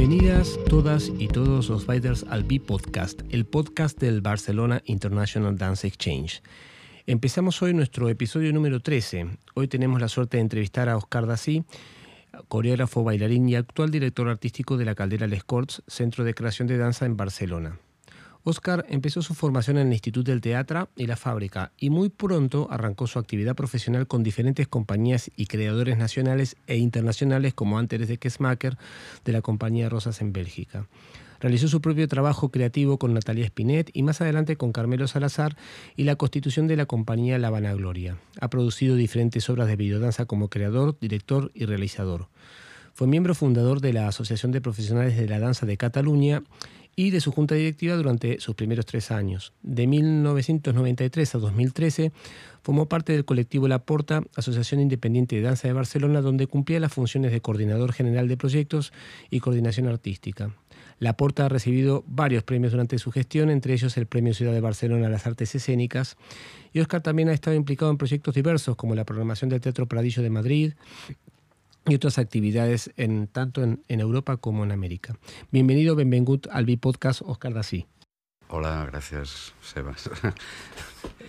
Bienvenidas todas y todos los fighters al B-Podcast, el podcast del Barcelona International Dance Exchange. Empezamos hoy nuestro episodio número 13. Hoy tenemos la suerte de entrevistar a Oscar Dací, coreógrafo, bailarín y actual director artístico de la Caldera Les Corts, Centro de Creación de Danza en Barcelona. Oscar empezó su formación en el Instituto del Teatro y la Fábrica y muy pronto arrancó su actividad profesional con diferentes compañías y creadores nacionales e internacionales como antes de Kessmaker de la compañía Rosas en Bélgica. Realizó su propio trabajo creativo con Natalia Spinet y más adelante con Carmelo Salazar y la constitución de la compañía La Vanagloria. Ha producido diferentes obras de videodanza como creador, director y realizador. Fue miembro fundador de la Asociación de Profesionales de la Danza de Cataluña y de su junta directiva durante sus primeros tres años. De 1993 a 2013 formó parte del colectivo La Porta, Asociación Independiente de Danza de Barcelona, donde cumplía las funciones de coordinador general de proyectos y coordinación artística. La Porta ha recibido varios premios durante su gestión, entre ellos el Premio Ciudad de Barcelona a las Artes Escénicas, y Oscar también ha estado implicado en proyectos diversos como la programación del Teatro Pradillo de Madrid, y otras actividades en, tanto en, Europa como en América. Bienvenido, benvengut al B-Podcast Oscar Dací. Hola, gracias, Sebas.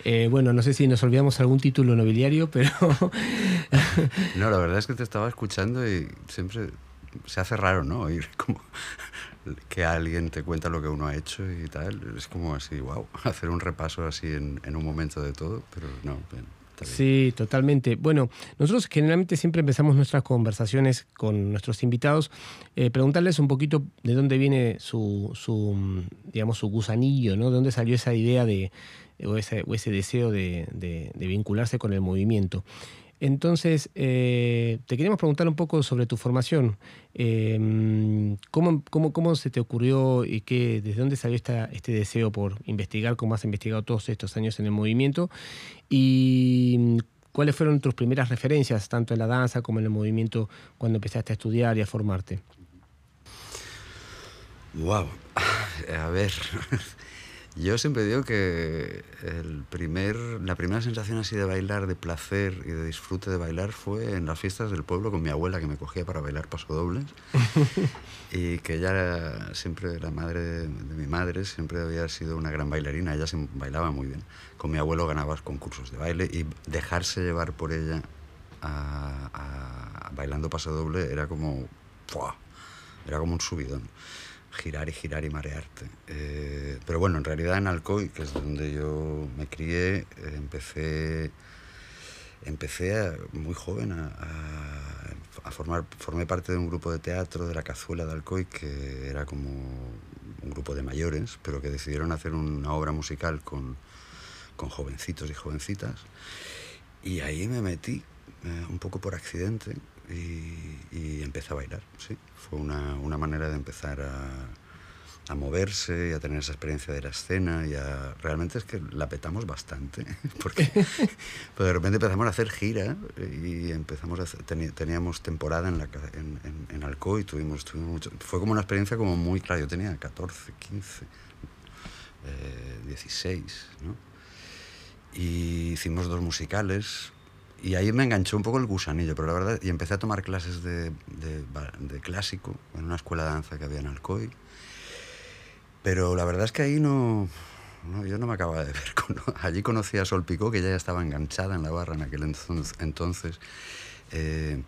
Eh, bueno, no sé si nos olvidamos algún título nobiliario, pero... no, la verdad es que te estaba escuchando y siempre se hace raro, ¿no? Oír como que alguien te cuenta lo que uno ha hecho y tal. Es como así, wow, hacer un repaso así en, en un momento de todo, pero no, bien. Sí, totalmente. Bueno, nosotros generalmente siempre empezamos nuestras conversaciones con nuestros invitados, eh, preguntarles un poquito de dónde viene su, digamos, su gusanillo, ¿no? De dónde salió esa idea de, o, ese, deseo de, de vincularse con el movimiento. Entonces, eh, te queríamos preguntar un poco sobre tu formación. Em, ¿cómo, se te ocurrió y qué, desde dónde salió este deseo por investigar, cómo has investigado todos estos años en el movimiento? ¿Y cuáles fueron tus primeras referencias, tanto en la danza como en el movimiento, cuando empezaste a estudiar y a formarte? Wow. A ver, yo siempre digo que el primer, la primera sensación así de bailar, de placer y de disfrute de bailar fue en las fiestas del pueblo con mi abuela que me cogía para bailar pasodobles y que ella siempre, la madre de, mi madre, siempre había sido una gran bailarina, ella se bailaba muy bien. Con mi abuelo ganaba concursos de baile y dejarse llevar por ella a, bailando pasodoble era como, era como un subidón girar y girar y marearte. Eh, pero bueno, en realidad en Alcoy, que es donde yo me crié, eh, empecé, empecé muy joven a, a, formar, formé parte de un grupo de teatro de la Cazuela de Alcoy, que era como un grupo de mayores, pero que decidieron hacer una obra musical con, con jovencitos y jovencitas. Y ahí me metí, eh, un poco por accidente, y, empecé a bailar, sí. Fue una, una manera de empezar a, a, moverse y a tener esa experiencia de la escena y realmente es que la petamos bastante porque de repente empezamos a hacer gira y empezamos a teníamos temporada en, la, en, en, Alcoy tuvimos, tuvimos mucho, fue como una experiencia como muy clara yo tenía 14 15 16 ¿no? y hicimos dos musicales y ahí me enganchó un poco el gusanillo, pero la verdad, y empecé a tomar clases de, de, de, clásico en una escuela de danza que había en Alcoy. Pero la verdad es que ahí no, no yo no me acababa de ver. allí conocí a Sol Picó, que ya estaba enganchada en la barra en aquel entonces. Eh,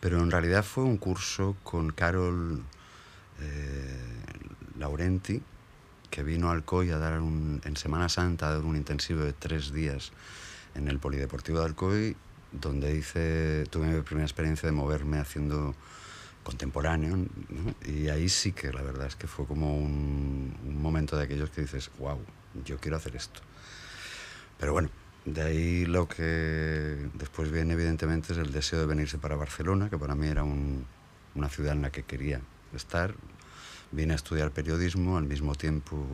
pero en realidad fue un curso con Carol eh, Laurenti, que vino a Alcoy a dar un, en Semana Santa, a dar un intensivo de tres días en el Polideportivo de Alcoy, donde hice, tuve mi primera experiencia de moverme haciendo contemporáneo, y ahí sí que la verdad es que fue como un, momento de aquellos que dices, wow, yo quiero hacer esto. Pero bueno, de ahí lo que después viene evidentemente es el deseo de venirse para Barcelona, que para mí era una ciudad en la que quería estar. Vine a estudiar periodismo, al mismo tiempo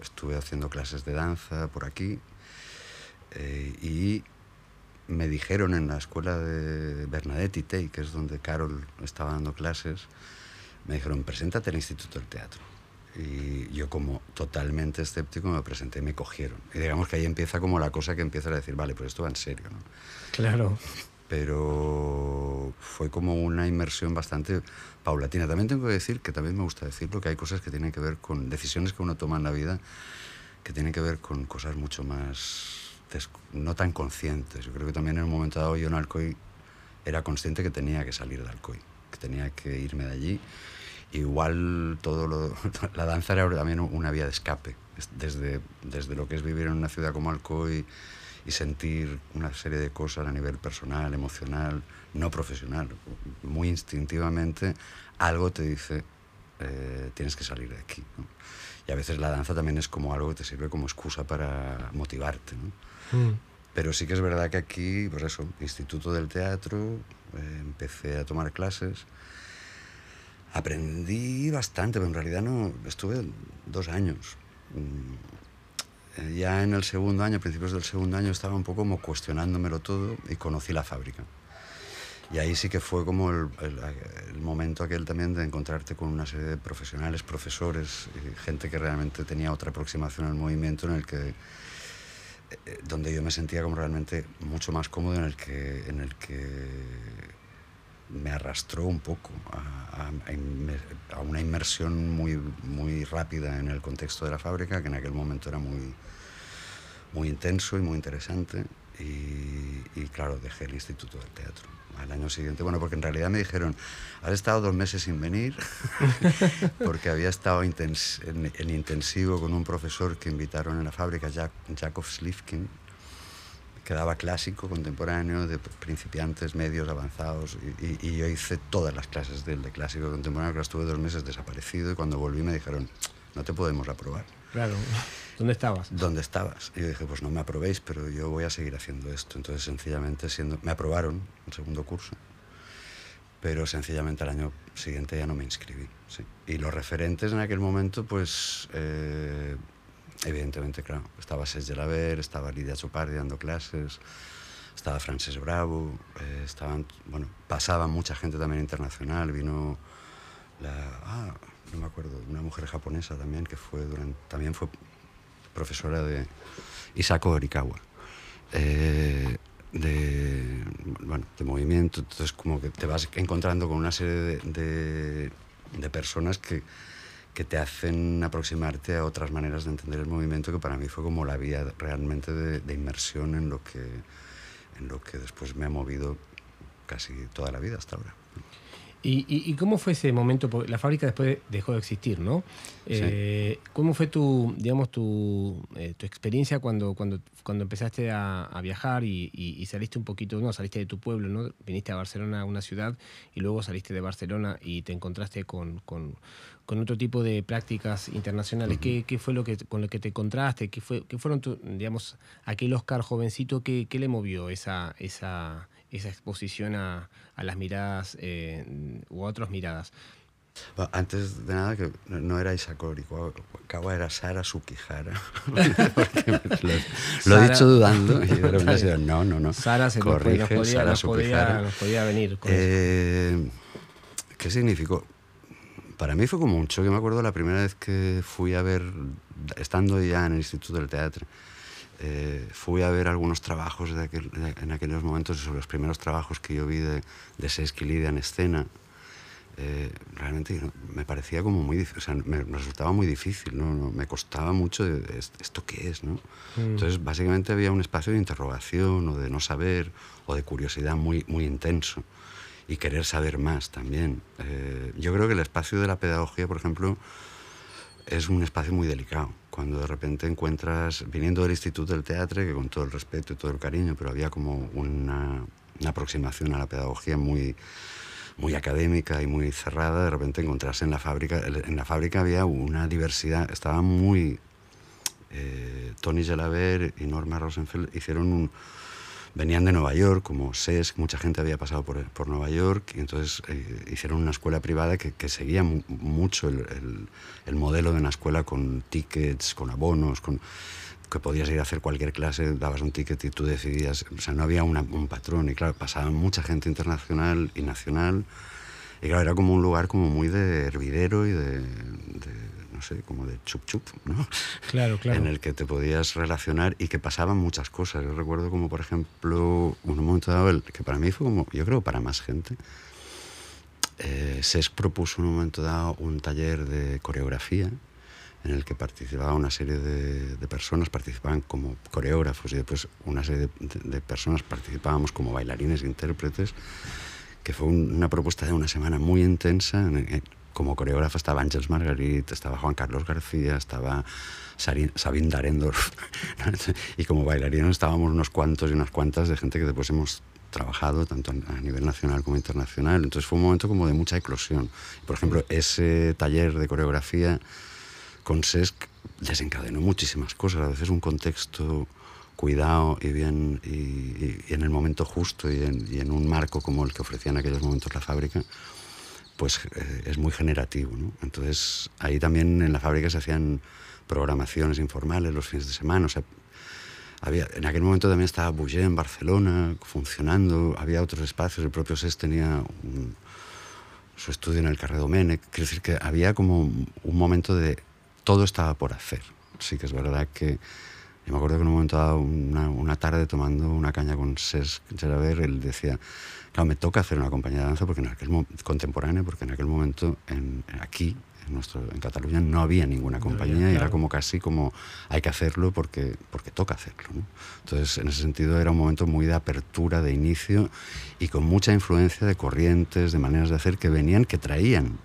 estuve haciendo clases de danza por aquí eh, y me dijeron en la escuela de Bernadette Tey, que es donde Carol estaba dando clases, me dijeron, preséntate al Instituto del Teatro. Y yo como totalmente escéptico me presenté y me cogieron. Y digamos que ahí empieza como la cosa que empieza a decir, vale, pues esto va en serio, ¿no? Claro. Pero pero fue como una inmersión bastante paulatina. También tengo que decir, que también me gusta decirlo, que hay cosas que tienen que ver con decisiones que uno toma en la vida, que tienen que ver con cosas mucho más, no tan conscientes. Yo creo que también en un momento dado yo en Alcoy era consciente que tenía que salir de Alcoy, que tenía que irme de allí. Igual todo lo, la danza era también una vía de escape, desde, desde lo que es vivir en una ciudad como Alcoy y sentir una serie de cosas a nivel personal, emocional, no profesional. Muy instintivamente algo te dice, eh, tienes que salir de aquí. Y a veces la danza también es como algo que te sirve como excusa para motivarte. Mm. Pero sí que es verdad que aquí, pues eso, Instituto del Teatro, eh, empecé a tomar clases. Aprendí bastante, pero en realidad no, estuve dos años. Mm, ya en el segundo año, principios del segundo año, estaba un poco como cuestionándomelo todo y conocí la fábrica. Y ahí sí que fue como el, el, momento aquel también de encontrarte con una serie de profesionales, profesores, gente que realmente tenía otra aproximación al movimiento en el que donde yo me sentía como realmente mucho más cómodo en el que en el que me arrastró un poco a, una inmersión muy, muy rápida en el contexto de la fábrica, que en aquel momento era muy, muy intenso y muy interesante. Y, claro, dejé el Instituto del Teatro. Al año siguiente, bueno, porque en realidad me dijeron, has estado dos meses sin venir, porque había estado en, en, intensivo con un profesor que invitaron en la fábrica, Jack, Jakov Slivkin, quedaba clásico, contemporáneo, de principiantes, medios, avanzados, y, yo hice todas las clases del de clásico contemporáneo, que estuve dos meses desaparecido, y cuando volví me dijeron, no te podemos aprobar. Claro. ¿Dónde estabas? ¿Dónde estabas? Y yo dije, pues no me aprobéis, pero yo voy a seguir haciendo esto. Entonces, sencillamente, siendo, me aprobaron el segundo curso, pero sencillamente al año siguiente ya no me inscribí. ¿sí? Y los referentes en aquel momento, pues eh, evidentemente, claro, estaba Serge Laver, estaba Lidia Chopardi dando clases, estaba Frances Bravo, eh, estaban, bueno, pasaba mucha gente también internacional, vino la, ah, no me acuerdo, una mujer japonesa también que fue durante, también fue profesora de Isako Orikawa. Eh, de, bueno, de movimiento, entonces como que te vas encontrando con una serie de, de, de personas que, que te hacen aproximarte a otras maneras de entender el movimiento que para mí fue como la vía realmente de, inmersión en lo, que, en lo que después me ha movido casi toda la vida hasta ahora. ¿Y, y, cómo fue ese momento? Porque la fábrica después dejó de existir, ¿no? Eh, ¿Cómo fue tu, digamos, tu, eh, tu experiencia cuando, cuando, cuando empezaste a, a viajar y, y, saliste un poquito, no, saliste de tu pueblo, ¿no? Viniste a Barcelona, una ciudad, y luego saliste de Barcelona y te encontraste con, con, con otro tipo de prácticas internacionales. ¿Qué, ¿Qué, fue lo que, con lo que te encontraste? ¿Qué, fue, qué fueron, tu, digamos, aquel Oscar jovencito? ¿Qué, qué le movió esa, esa, esa exposición a, a las miradas eh, u otras miradas? antes de nada, que no era Isakori, Kawa era Sara Sukihara. lo, he dicho dudando y de repente no, no, no. Sara se Corrige, nos, podía, Sara nos, podía, nos podía venir. Con eh, ¿Qué significó? Para mí fue como un choque. Me acuerdo la primera vez que fui a ver, estando ya en el Instituto del Teatro, eh, fui a ver algunos trabajos de aquel, en aquellos momentos, sobre los primeros trabajos que yo vi de, de Sesky Lidia en escena. Eh, realmente me parecía como muy difícil, o sea, me, resultaba muy difícil, ¿no? me costaba mucho de, esto qué es, ¿no? Mm. Entonces, básicamente había un espacio de interrogación o de no saber o de curiosidad muy, muy intenso y querer saber más también. Eh, yo creo que el espacio de la pedagogía, por ejemplo, es un espacio muy delicado. Cuando de repente encuentras, viniendo del Instituto del Teatro, que con todo el respeto y todo el cariño, pero había como una, aproximación a la pedagogía muy, muy académica y muy cerrada, de repente encontrarse en la fábrica, en la fábrica había una diversidad, estaba muy... Eh, Tony Gelaber y Norma Rosenfeld hicieron un, venían de Nueva York, como SES, mucha gente había pasado por, por Nueva York, y entonces eh, hicieron una escuela privada que, que seguía mucho el, el, el, modelo de una escuela con tickets, con abonos, con que podías ir a hacer cualquier clase, dabas un ticket y tú decidías, o sea, no había una, un patrón, y claro, pasaba mucha gente internacional y nacional, y claro, era como un lugar como muy de hervidero y de, de no sé, como de chup chup, ¿no? Claro, claro. En el que te podías relacionar y que pasaban muchas cosas. Yo recuerdo como, por ejemplo, un momento dado, que para mí fue como, yo creo para más gente, eh, SESC propuso en un momento dado un taller de coreografía en el que participaba una serie de, de personas, participaban como coreógrafos y después una serie de, de personas participábamos como bailarines e intérpretes, que fue un, una propuesta de una semana muy intensa. En, en, como coreógrafo estaba Ángels Margarit, estaba Juan Carlos García, estaba Sabine Darendorf, y como bailarines estábamos unos cuantos y unas cuantas de gente que después hemos trabajado tanto a nivel nacional como internacional. Entonces fue un momento como de mucha eclosión. Por ejemplo, ese taller de coreografía con SESC desencadenó muchísimas cosas, a veces un contexto cuidado y bien y, y, y en el momento justo y en, y en, un marco como el que ofrecía en aquellos momentos la fábrica, pues eh, es muy generativo. ¿no? Entonces ahí también en la fábrica se hacían programaciones informales los fines de semana, o sea, había, en aquel momento también estaba Bouget en Barcelona funcionando, había otros espacios, el propio SES tenía un, su estudio en el Carré Domènech, quiero decir que había como un momento de todo estaba por hacer. Sí que es verdad que yo me acuerdo que en un momento dado, una, una tarde tomando una caña con Cesc Geraber, él decía, claro, me toca hacer una compañía de danza porque en aquel contemporánea, porque en aquel momento en, aquí, en, nuestro, en Cataluña, no había ninguna compañía no, claro. y era como casi como hay que hacerlo porque, porque toca hacerlo. ¿no? Entonces, en ese sentido, era un momento muy de apertura, de inicio y con mucha influencia de corrientes, de maneras de hacer que venían, que traían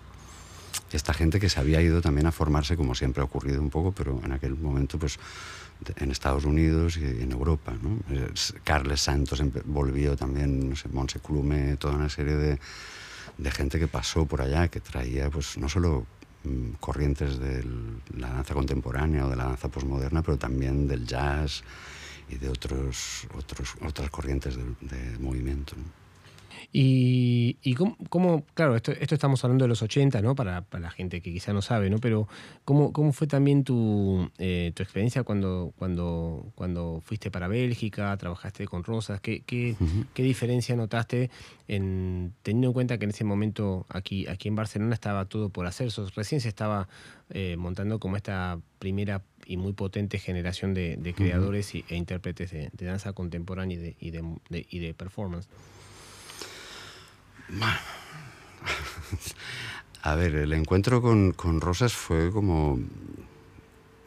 esta gente que se había ido también a formarse, como siempre ha ocurrido un poco, pero en aquel momento, pues en Estados Unidos y en Europa. ¿no? Carles Santos volvió también, no sé, Monse Clume, toda una serie de, de, gente que pasó por allá, que traía pues no solo mmm, corrientes de la danza contemporánea o de la danza posmoderna, pero también del jazz y de otros, otros, otras corrientes de, de movimiento. ¿no? Y, y cómo, cómo, claro, esto, esto, estamos hablando de los 80, ¿no? Para, para, la gente que quizá no sabe, ¿no? Pero ¿cómo, cómo fue también tu, eh, tu experiencia cuando, cuando, cuando fuiste para Bélgica, trabajaste con Rosas? ¿Qué, qué, uh -huh. qué diferencia notaste en, teniendo en cuenta que en ese momento aquí, aquí en Barcelona estaba todo por hacer? Recién se estaba eh, montando como esta primera y muy potente generación de, de creadores uh -huh. y, e intérpretes de, de, danza contemporánea y de, y de, y de performance. A ver, el encuentro con, con, Rosas fue como...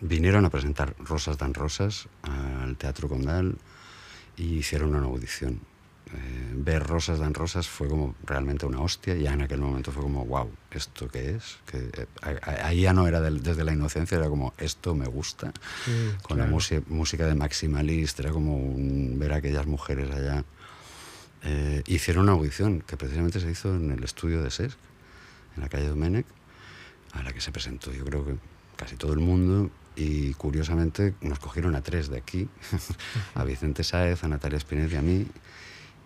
Vinieron a presentar Rosas dan Rosas al Teatro Condal y hicieron una audición. Eh, ver Rosas dan Rosas fue como realmente una hostia. Ya en aquel momento fue como, wow, ¿esto qué es? Que, eh, ahí ya no era del, desde la inocencia, era como, esto me gusta. Sí, con claro. la música, música de Maximalist, era como un, ver a aquellas mujeres allá eh, hicieron una audición que precisamente se hizo en el estudio de SESC, en la calle Domenech, a la que se presentó yo creo que casi todo el mundo y curiosamente nos cogieron a tres de aquí, a Vicente Sáez, a Natalia Spinetta y a mí,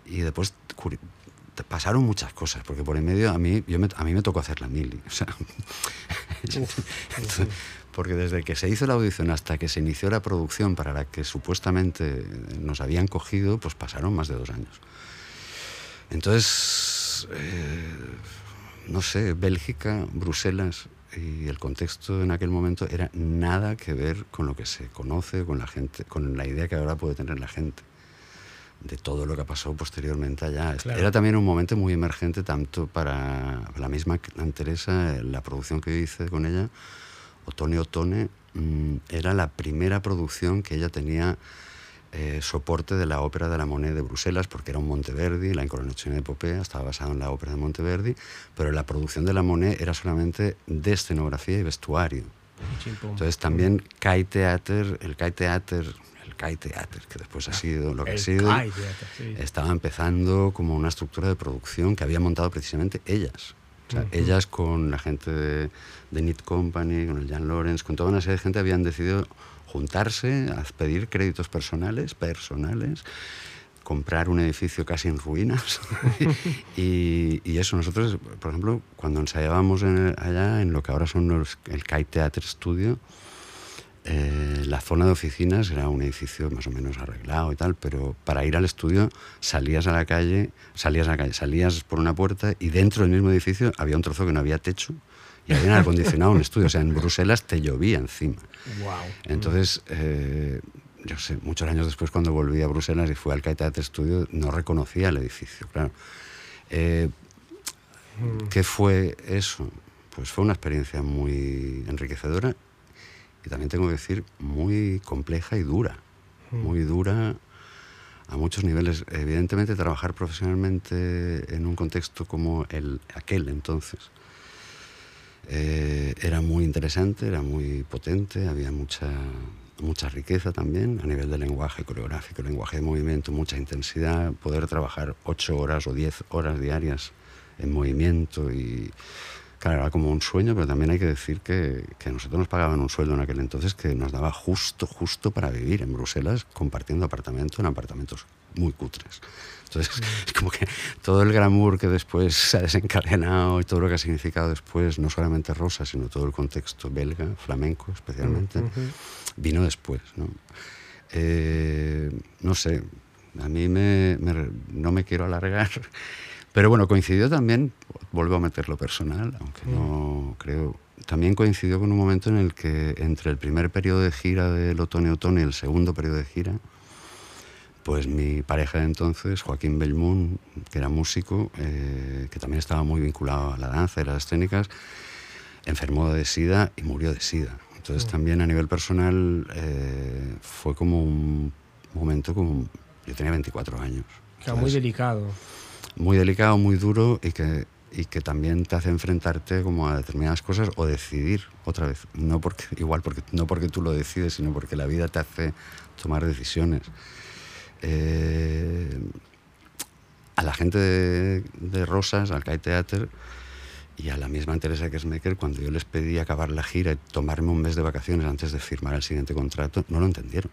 y después pasaron muchas cosas, porque por en medio a mí, yo me, a mí me tocó hacer la mili. O sea, Entonces, porque desde que se hizo la audición hasta que se inició la producción para la que supuestamente nos habían cogido, pues pasaron más de dos años. Entonces, eh, no sé, Bélgica, Bruselas y el contexto en aquel momento era nada que ver con lo que se conoce, con la gente, con la idea que ahora puede tener la gente de todo lo que pasó posteriormente allá. Claro. Era también un momento muy emergente tanto para la misma Teresa, la producción que yo hice con ella, Otone Otone, mmm, era la primera producción que ella tenía eh, soporte de la ópera de la Monnaie de Bruselas, porque era un Monteverdi, la incoronación de Epopea estaba basada en la ópera de Monteverdi, pero la producción de la Monnaie era solamente de escenografía y vestuario. Entonces también Kai Theater, el Kai Theater, el Kai Theater, que después ha sido lo que el ha sido, Kai Theater, sí. estaba empezando como una estructura de producción que había montado precisamente ellas. O sea, uh -huh. ellas con la gente de, de Company, con el Jan Lawrence, con toda una serie de gente habían decidido juntarse, a pedir créditos personales, personales, comprar un edificio casi en ruinas. y, y, eso, nosotros, por ejemplo, cuando ensayábamos en el, allá en lo que ahora son los, el Kai Theater Studio, eh, la zona de oficinas era un edificio más o menos arreglado y tal, pero para ir al estudio salías a la calle, salías a la calle, salías por una puerta y dentro del mismo edificio había un trozo que no había techo y habían acondicionado un estudio. O sea, en Bruselas te llovía encima. Wow. Entonces, eh, yo sé, muchos años después cuando volví a Bruselas y fui al Caitate Studio, no reconocía el edificio, claro. Eh, ¿Qué fue eso? Pues fue una experiencia muy enriquecedora y también tengo que decir muy compleja y dura. Muy dura a muchos niveles. Evidentemente, trabajar profesionalmente en un contexto como el, aquel entonces eh, era muy interesante, era muy potente, había mucha, mucha riqueza también a nivel de lenguaje coreográfico, lenguaje de movimiento, mucha intensidad, poder trabajar ocho horas o diez horas diarias en movimiento y claro, era como un sueño, pero también hay que decir que, que, nosotros nos pagaban un sueldo en aquel entonces que nos daba justo, justo para vivir en Bruselas compartiendo apartamento en apartamentos muy cutres. Entonces, es como que todo el glamour que después se ha desencadenado y todo lo que ha significado después, no solamente Rosa, sino todo el contexto belga, flamenco especialmente, vino después. ¿no? Eh, no sé, a mí me, me, no me quiero alargar, pero bueno, coincidió también, vuelvo a meter lo personal, aunque no creo, también coincidió con un momento en el que entre el primer periodo de gira del otoño-otoño y el segundo periodo de gira, pues mi pareja de entonces, Joaquín Belmún, que era músico, eh, que también estaba muy vinculado a la danza y las técnicas, enfermó de sida y murió de sida. Entonces también a nivel personal eh, fue como un momento como... Yo tenía 24 años. Claro, muy delicado. Muy delicado, muy duro y que, y que también te hace enfrentarte como a determinadas cosas o decidir otra vez. No porque, igual porque, no porque tú lo decides, sino porque la vida te hace tomar decisiones. Eh, a la gente de, Rosas, al Kai Theater y a la misma Teresa Kersmaker, cuando yo les pedí acabar la gira y tomarme un mes de vacaciones antes de firmar el siguiente contrato, no lo entendieron.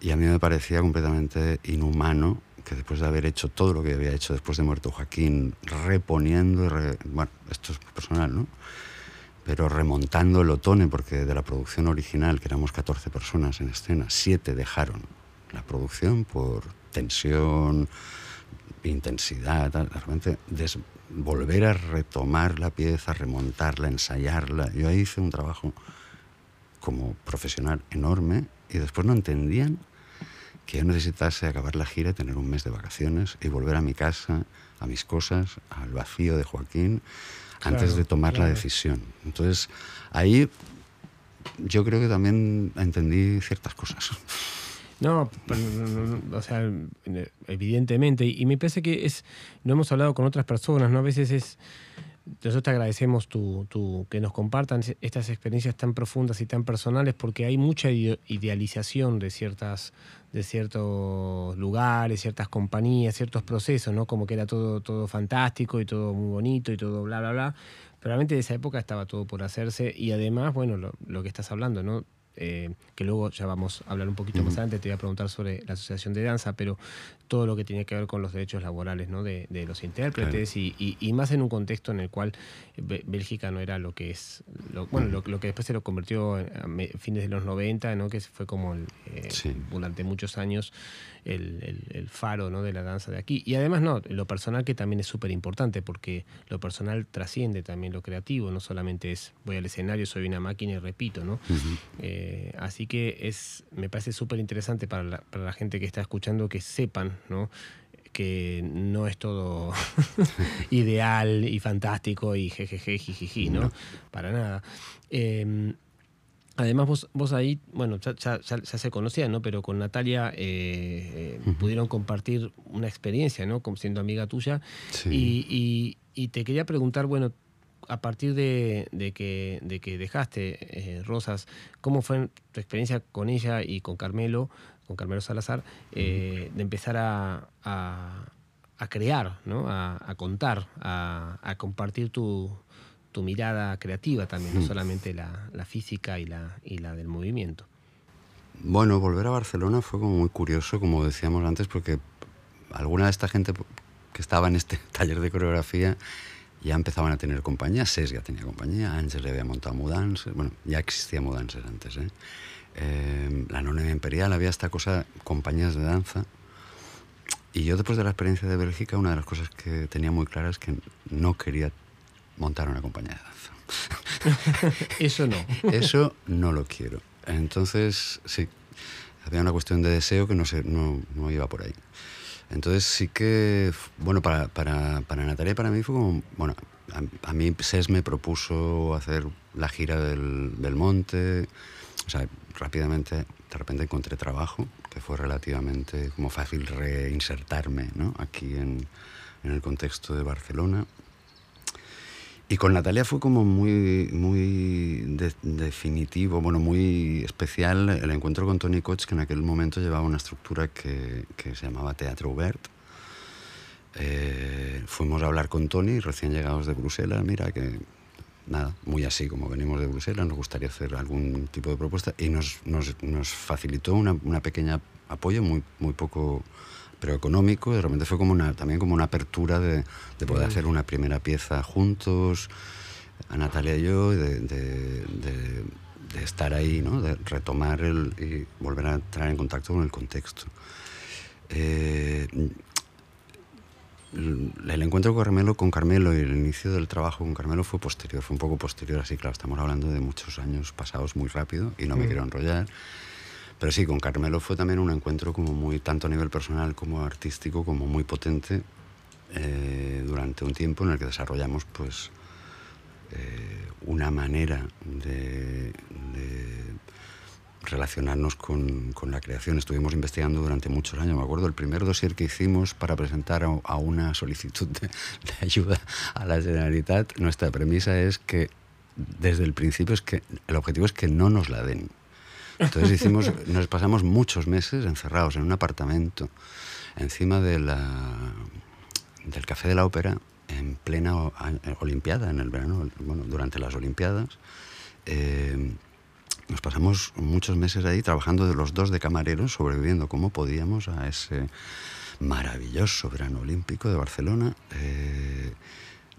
Y a mí me parecía completamente inhumano que después de haber hecho todo lo que había hecho después de muerto Joaquín, reponiendo, re, bueno, esto es personal, ¿no? Pero remontando el otoño, porque de la producción original, que éramos 14 personas en escena, 7 dejaron la producción por tensión, intensidad, realmente volver a retomar la pieza, remontarla, ensayarla. Yo ahí hice un trabajo como profesional enorme y después no entendían que yo necesitase acabar la gira, tener un mes de vacaciones y volver a mi casa, a mis cosas, al vacío de Joaquín, claro, antes de tomar claro. la decisión. Entonces, ahí yo creo que también entendí ciertas cosas. No, o sea, evidentemente, y me parece que es, no hemos hablado con otras personas, ¿no? A veces es, nosotros te agradecemos tu, tu, que nos compartan estas experiencias tan profundas y tan personales porque hay mucha idealización de, ciertas, de ciertos lugares, ciertas compañías, ciertos procesos, ¿no? Como que era todo, todo fantástico y todo muy bonito y todo bla, bla, bla. Pero realmente de esa época estaba todo por hacerse y además, bueno, lo, lo que estás hablando, ¿no? Eh, que luego ya vamos a hablar un poquito uh -huh. más adelante, te voy a preguntar sobre la Asociación de Danza, pero todo lo que tiene que ver con los derechos laborales ¿no? de, de, los intérpretes claro. y, y, y, más en un contexto en el cual Bélgica no era lo que es, lo, bueno, lo, lo, que después se lo convirtió a fines de los 90, ¿no? que fue como el, eh, sí. durante muchos años el, el, el, faro ¿no? de la danza de aquí. Y además, no, lo personal que también es súper importante, porque lo personal trasciende también lo creativo, no solamente es voy al escenario, soy una máquina y repito, ¿no? Uh -huh. eh, así que es, me parece súper interesante para la, para la gente que está escuchando que sepan, ¿no? que no es todo ideal y fantástico y jejeje, jijiji, ¿no? no. Para nada. Eh, Además, vos, vos ahí, bueno, ya, ya, ya, se conocían, ¿no? Pero con Natalia eh, eh, uh -huh. pudieron compartir una experiencia, ¿no? Como siendo amiga tuya. Sí. Y, y, y, te quería preguntar, bueno, a partir de, de, que, de que dejaste eh, Rosas, ¿cómo fue tu experiencia con ella y con Carmelo, con Carmelo Salazar, de empezar a, a, a crear, ¿no? a, a contar, a compartir tu, tu mirada creativa también, no mm. solamente la, la física y la, y la del movimiento. Bueno, volver a Barcelona fue como muy curioso, como decíamos antes, porque alguna de esta gente que estaba en este taller de coreografía ya empezaban a tener compañía. SES ya tenía compañía, Ángel le había montado Mudances, bueno, ya existía Mudances antes, ¿eh? eh la Anónima Imperial, había esta cosa, compañías de danza. Y yo después de la experiencia de Bélgica, una de las cosas que tenía muy clara es que no quería montar una compañía de danza. Eso no. Eso no lo quiero. Entonces, sí, había una cuestión de deseo que no, sé, no, no iba por ahí. Entonces sí que, bueno, para, para, para Natalia y para mí fue como, bueno, a, mí SES me propuso hacer la gira del, del monte, o sea, rápidamente, de repente encontré trabajo, que fue relativamente como fácil reinsertarme ¿no? aquí en, en el contexto de Barcelona. Y con Natalia fue como muy, muy definitivo, bueno, muy especial el encuentro con Tony Koch, que en aquel momento llevaba una estructura que, que se llamaba Teatro Ubert. Eh, fuimos a hablar con Tony, recién llegados de Bruselas, mira que nada, muy así como venimos de Bruselas, nos gustaría hacer algún tipo de propuesta y nos, nos, nos facilitó una, una, pequeña apoyo, muy, muy poco pero económico, de repente fue como una, también como una apertura de, de poder hacer una primera pieza juntos, a Natalia y yo, de, de, de estar ahí, ¿no? de retomar el, y volver a entrar en contacto con el contexto. Eh, el encuentro con Carmelo, con Carmelo y el inicio del trabajo con Carmelo fue posterior, fue un poco posterior, así claro, estamos hablando de muchos años pasados muy rápido y no me quiero enrollar. Pero sí, con Carmelo fue también un encuentro como muy, tanto a nivel personal como artístico, como muy potente eh, durante un tiempo en el que desarrollamos pues eh, una manera de, relacionarnos con, la creación. Estuvimos investigando durante muchos años. Me acuerdo el primer dossier que hicimos para presentar a, a una solicitud de, de, ayuda a la Generalitat. Nuestra premisa es que desde el principio es que el objetivo es que no nos la den. Entonces hicimos, nos pasamos muchos meses encerrados en un apartamento encima de del Café de la Ópera en plena Olimpiada, en el verano, bueno, durante las Olimpiadas. Eh, nos pasamos muchos meses ahí trabajando de los dos de camareros, sobreviviendo como podíamos a ese maravilloso verano olímpico de Barcelona, eh,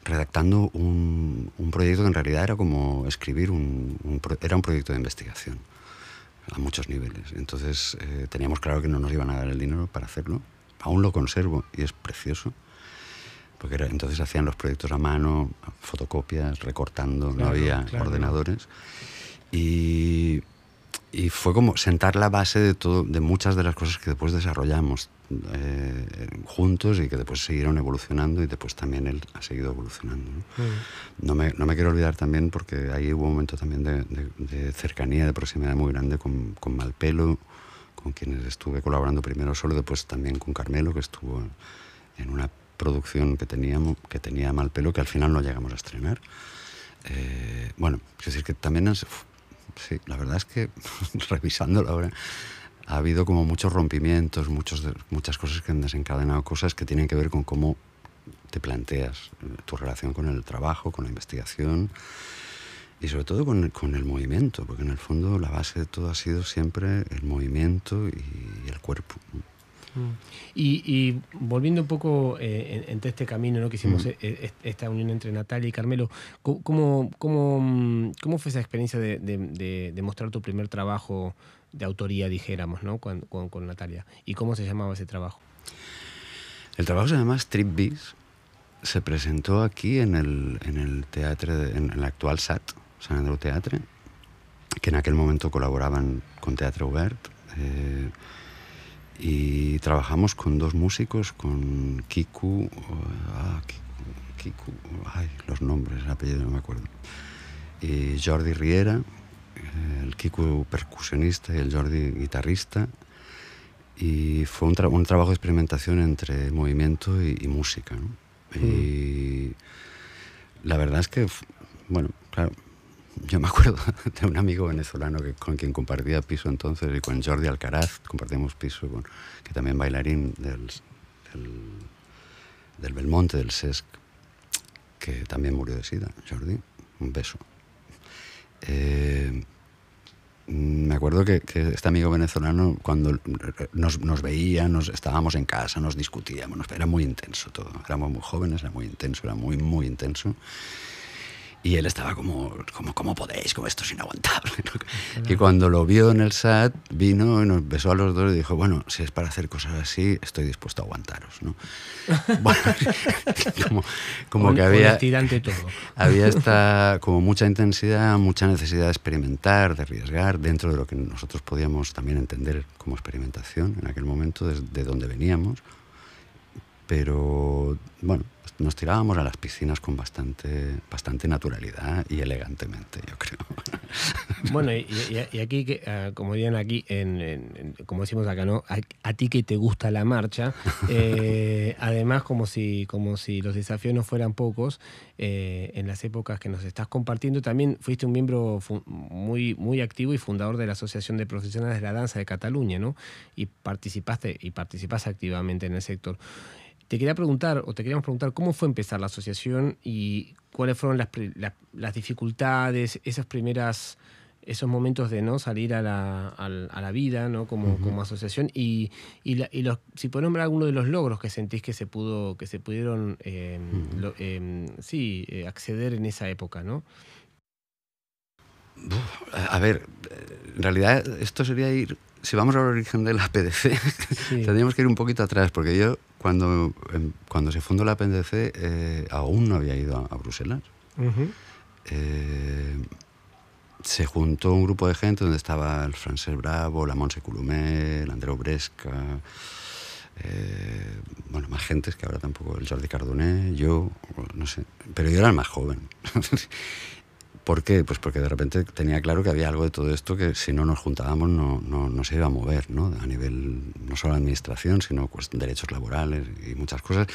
redactando un, proyecto que en realidad era como escribir un, era un proyecto de investigación a muchos niveles. Entonces eh, teníamos claro que no nos iban a dar el dinero para hacerlo. Aún lo conservo y es precioso. Porque era, entonces hacían los proyectos a mano, fotocopias, recortando, claro, no había claro. ordenadores. Y, y, fue como sentar la base de, todo, de muchas de las cosas que después desarrollamos eh, juntos y que después siguieron evolucionando y después también él ha seguido evolucionando. ¿no? Mm. No, me, no, me, quiero olvidar también porque ahí hubo un momento también de, de, de cercanía, de proximidad muy grande con, con, Malpelo, con quienes estuve colaborando primero solo, después también con Carmelo, que estuvo en una producción que, teníamos, que tenía Malpelo, que al final no llegamos a estrenar. Eh, bueno, es decir, que también, es, sí, la verdad es que revisándolo ahora, ha habido como muchos rompimientos, muchos, muchas cosas que han desencadenado cosas que tienen que ver con cómo te planteas tu relación con el trabajo, con la investigación y sobre todo con, con el movimiento, porque en el fondo la base de todo ha sido siempre el movimiento y el cuerpo. Y, y, volviendo un poco eh, en, en, este camino ¿no? que hicimos, mm. eh, esta unión entre Natalia y Carmelo, ¿cómo, cómo, cómo fue esa experiencia de, de, de, de mostrar tu primer trabajo de autoría, dijéramos, ¿no? con, con, con, Natalia? ¿Y cómo se llamaba ese trabajo? El trabajo se llama Strip Bees. Se presentó aquí en el, en el teatro, en el actual SAT, San Andreu Teatre, que en aquel momento colaboraban con Teatro Obert. Eh, y trabajamos con dos músicos, con Kiku, ah, Kiku, ay, los nombres, el apellido no me acuerdo, y Jordi Riera, el Kiku percusionista y el Jordi guitarrista, y fue un, tra un trabajo de experimentación entre movimiento y, y música. ¿no? Mm. Y la verdad es que, bueno, claro, yo me acuerdo de un amigo venezolano que, con quien compartía piso entonces y con Jordi Alcaraz compartimos piso, con, que también bailarín del, del, del Belmonte, del SESC, que también murió de sida. Jordi, un beso. Eh, me acuerdo que, que, este amigo venezolano, cuando nos, nos veía, nos, estábamos en casa, nos discutíamos, era muy intenso todo. Éramos muy jóvenes, era muy intenso, era muy, muy intenso. Y él estaba como, como ¿cómo podéis? Como esto es inaguantable. Y cuando lo vio en el SAT, vino y nos besó a los dos y dijo, bueno, si es para hacer cosas así, estoy dispuesto a aguantaros. ¿no? bueno, como, como que había, todo. había esta, como mucha intensidad, mucha necesidad de experimentar, de arriesgar, dentro de lo que nosotros podíamos también entender como experimentación en aquel momento, desde donde veníamos. Pero, bueno, nos tirábamos a las piscinas con bastante, bastante naturalidad y elegantemente, yo creo. Bueno, y, aquí, ah, como dirían aquí, como decimos acá, ¿no? A, ti que te gusta la marcha, eh, además como si, como si los desafíos no fueran pocos, eh, en las épocas que nos estás compartiendo, también fuiste un miembro muy, muy activo y fundador de la Asociación de Profesionales de la Danza de Cataluña, ¿no? Y participaste y participas activamente en el sector. Te quería preguntar, o te queríamos preguntar, ¿cómo fue empezar la asociación y cuáles fueron las, las, dificultades, esas primeras, esos momentos de no salir a la, a, la vida ¿no? como, como asociación? Y, y, los, si puedes nombrar alguno de los logros que sentís que se pudo, que se pudieron em, em, sí, eh, acceder en esa época, ¿no? a ver, en realidad esto sería ir, si vamos al origen de la PDC, tendríamos que ir un poquito atrás, porque yo cuando, em, cuando se fundó la PNDC eh, aún no había ido a, Bruselas. Eh, se juntó un grupo de gente donde estaba el Francés Bravo, la Monse Coulomé, el Andreu Bresca, eh, bueno, más gentes que ahora tampoco, el Jordi Cardoné, yo, no sé, pero yo era el más joven. ¿Por qué? Pues porque de repente tenía claro que había algo de todo esto que si no nos juntábamos no, no, no se iba a mover, ¿no? A nivel no solo administración, sino pues, derechos laborales y muchas cosas.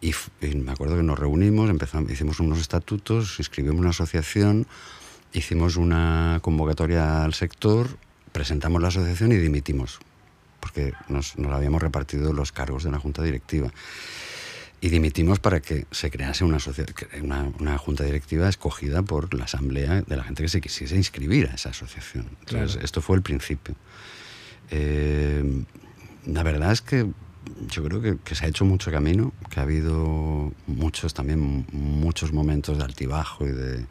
Y, me acuerdo que nos reunimos, empezamos, hicimos unos estatutos, inscribimos una asociación, hicimos una convocatoria al sector, presentamos la asociación y dimitimos, porque nos, nos habíamos repartido los cargos de la junta directiva y dimitimos para que se crease una, una, una, junta directiva escogida por la asamblea de la gente que se quisiese inscribir a esa asociación. Entonces, esto fue el principio. Eh, la verdad es que yo creo que, que, se ha hecho mucho camino, que ha habido muchos también, muchos momentos de altibajo y de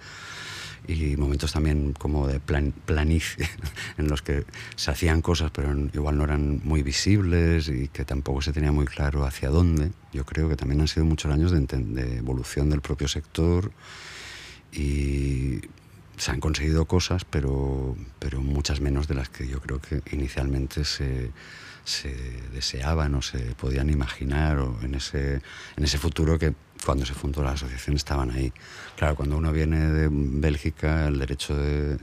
y momentos también como de plan, planicie, en los que se hacían cosas pero igual no eran muy visibles y que tampoco se tenía muy claro hacia dónde. Yo creo que también han sido muchos años de, de evolución del propio sector y se han conseguido cosas, pero, pero muchas menos de las que yo creo que inicialmente se, se deseaban o se podían imaginar o en ese, en ese futuro que cuando se fundó la asociación estaban ahí. Claro, cuando uno viene de Bélgica, el derecho de...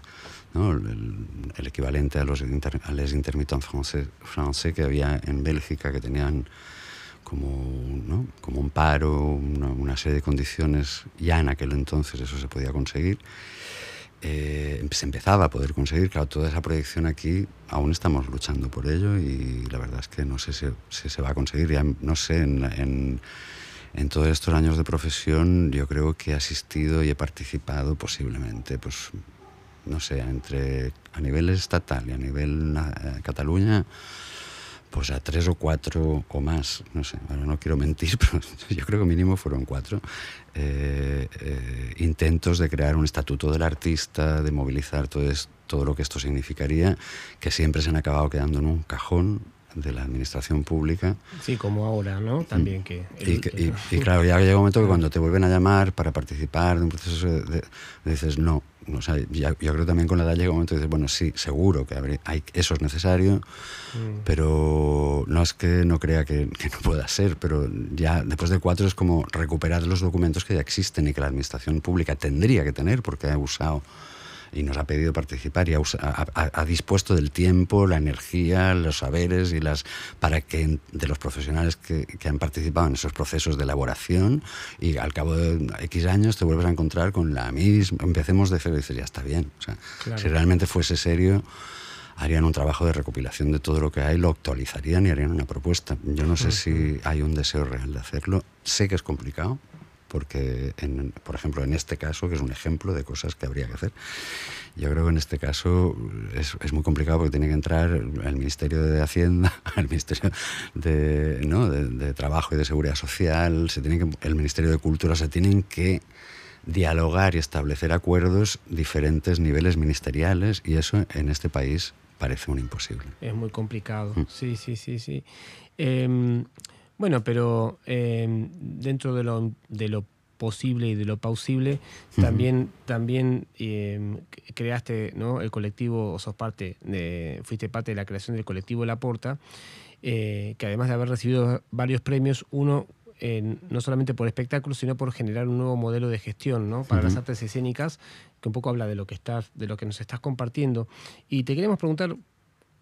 ¿no? El, equivalente a los inter, a les intermittents francés, que había en Bélgica, que tenían como, ¿no? como un paro, una, una, serie de condiciones, ya en aquel entonces eso se podía conseguir. Eh, se empezaba a poder conseguir. Claro, toda esa proyección aquí aún estamos luchando por ello y la verdad es que no sé si, se va a conseguir. Ya no sé, en, en, todos estos años de profesión yo creo que he asistido y he participado posiblemente, pues no sé, entre a nivel estatal y a nivel eh, Cataluña pues a tres o cuatro o más, no sé, no quiero mentir, pero yo creo que mínimo fueron cuatro eh, eh, intentos de crear un estatuto del artista, de movilizar todo, todo lo que esto significaría, que siempre se han acabado quedando en un cajón de la administración pública. Sí, como ahora, ¿no? También que... y, claro, ya llega un momento que cuando te vuelven a llamar para participar de un proceso, de, dices, no, o sea, yo creo también con la edad llega un momento y dices, bueno, sí, seguro que hay, eso es necesario, mm. pero no es que no crea que, que, no pueda ser, pero ya después de cuatro es como recuperar los documentos que ya existen y que la administración pública tendría que tener porque ha usado y nos ha pedido participar y ha, dispuesto del tiempo, la energía, los saberes y las para que de los profesionales que, que, han participado en esos procesos de elaboración y al cabo de X años te vuelves a encontrar con la misma, empecemos de cero y dices, ya está bien. O sea, Si realmente fuese serio, harían un trabajo de recopilación de todo lo que hay, lo actualizarían y harían una propuesta. Yo no sé si hay un deseo real de hacerlo. Sé que es complicado, porque, en, por ejemplo, en este caso, que es un ejemplo de cosas que habría que hacer, yo creo que en este caso es, es muy complicado porque tiene que entrar el Ministerio de Hacienda, el Ministerio de, ¿no? de, Trabajo y de Seguridad Social, se tiene que, el Ministerio de Cultura, se tienen que dialogar y establecer acuerdos diferentes niveles ministeriales y eso en este país parece un imposible. Es muy complicado, mm. sí, sí, sí, sí. Em, bueno, pero em, dentro de lo, de lo posible y de lo pausible, también, también em, creaste ¿no? el colectivo, o sos parte, de, fuiste parte de la creación del colectivo La Porta, eh, que además de haber recibido varios premios, uno no solamente por espectáculos, sino por generar un nuevo modelo de gestión ¿no? para las artes escénicas, que un poco habla de lo que estás, de lo que nos estás compartiendo. Y te queremos preguntar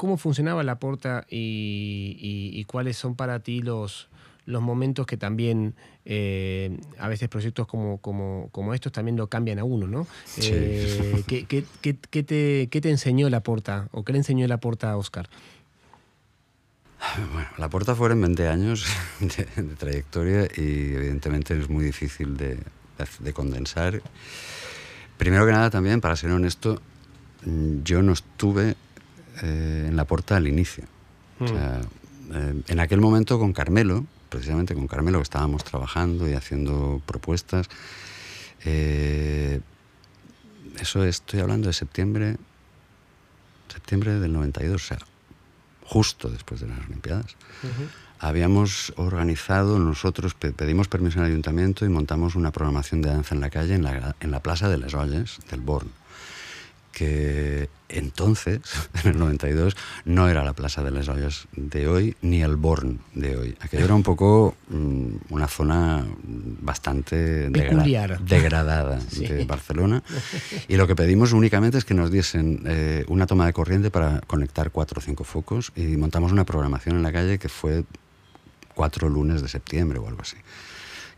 cómo funcionaba la porta y, cuáles son para ti los, los momentos que también eh, a veces proyectos como, como, como, estos también lo cambian a uno, ¿no? Eh, ¿qué, te, ¿qué, te, enseñó la porta o qué le enseñó la porta a Oscar? Bueno, la Porta fueron 20 años de, trayectoria y evidentemente es muy difícil de, condensar. Primero que nada también, para ser honesto, yo no estuve eh, en la Porta al inicio. O sea, mm. eh, en aquel momento con Carmelo, precisamente con Carmelo que estábamos trabajando y haciendo propuestas, eh, eso estoy hablando de septiembre, septiembre del 92, o sea, justo después de las Olimpiadas. Habíamos organizado, nosotros pedimos permiso al ayuntamiento y montamos una programación de danza en la calle en la, en la Plaza de las Olles del Born que entonces, en el 92, no era la Plaza de las Ollas de hoy ni el Born de hoy. Aquello era un poco mm, una zona bastante degradada de Barcelona. Y lo que pedimos únicamente es que nos diesen eh, una toma de corriente para conectar cuatro o cinco focos y montamos una programación en la calle que fue cuatro lunes de septiembre o algo así,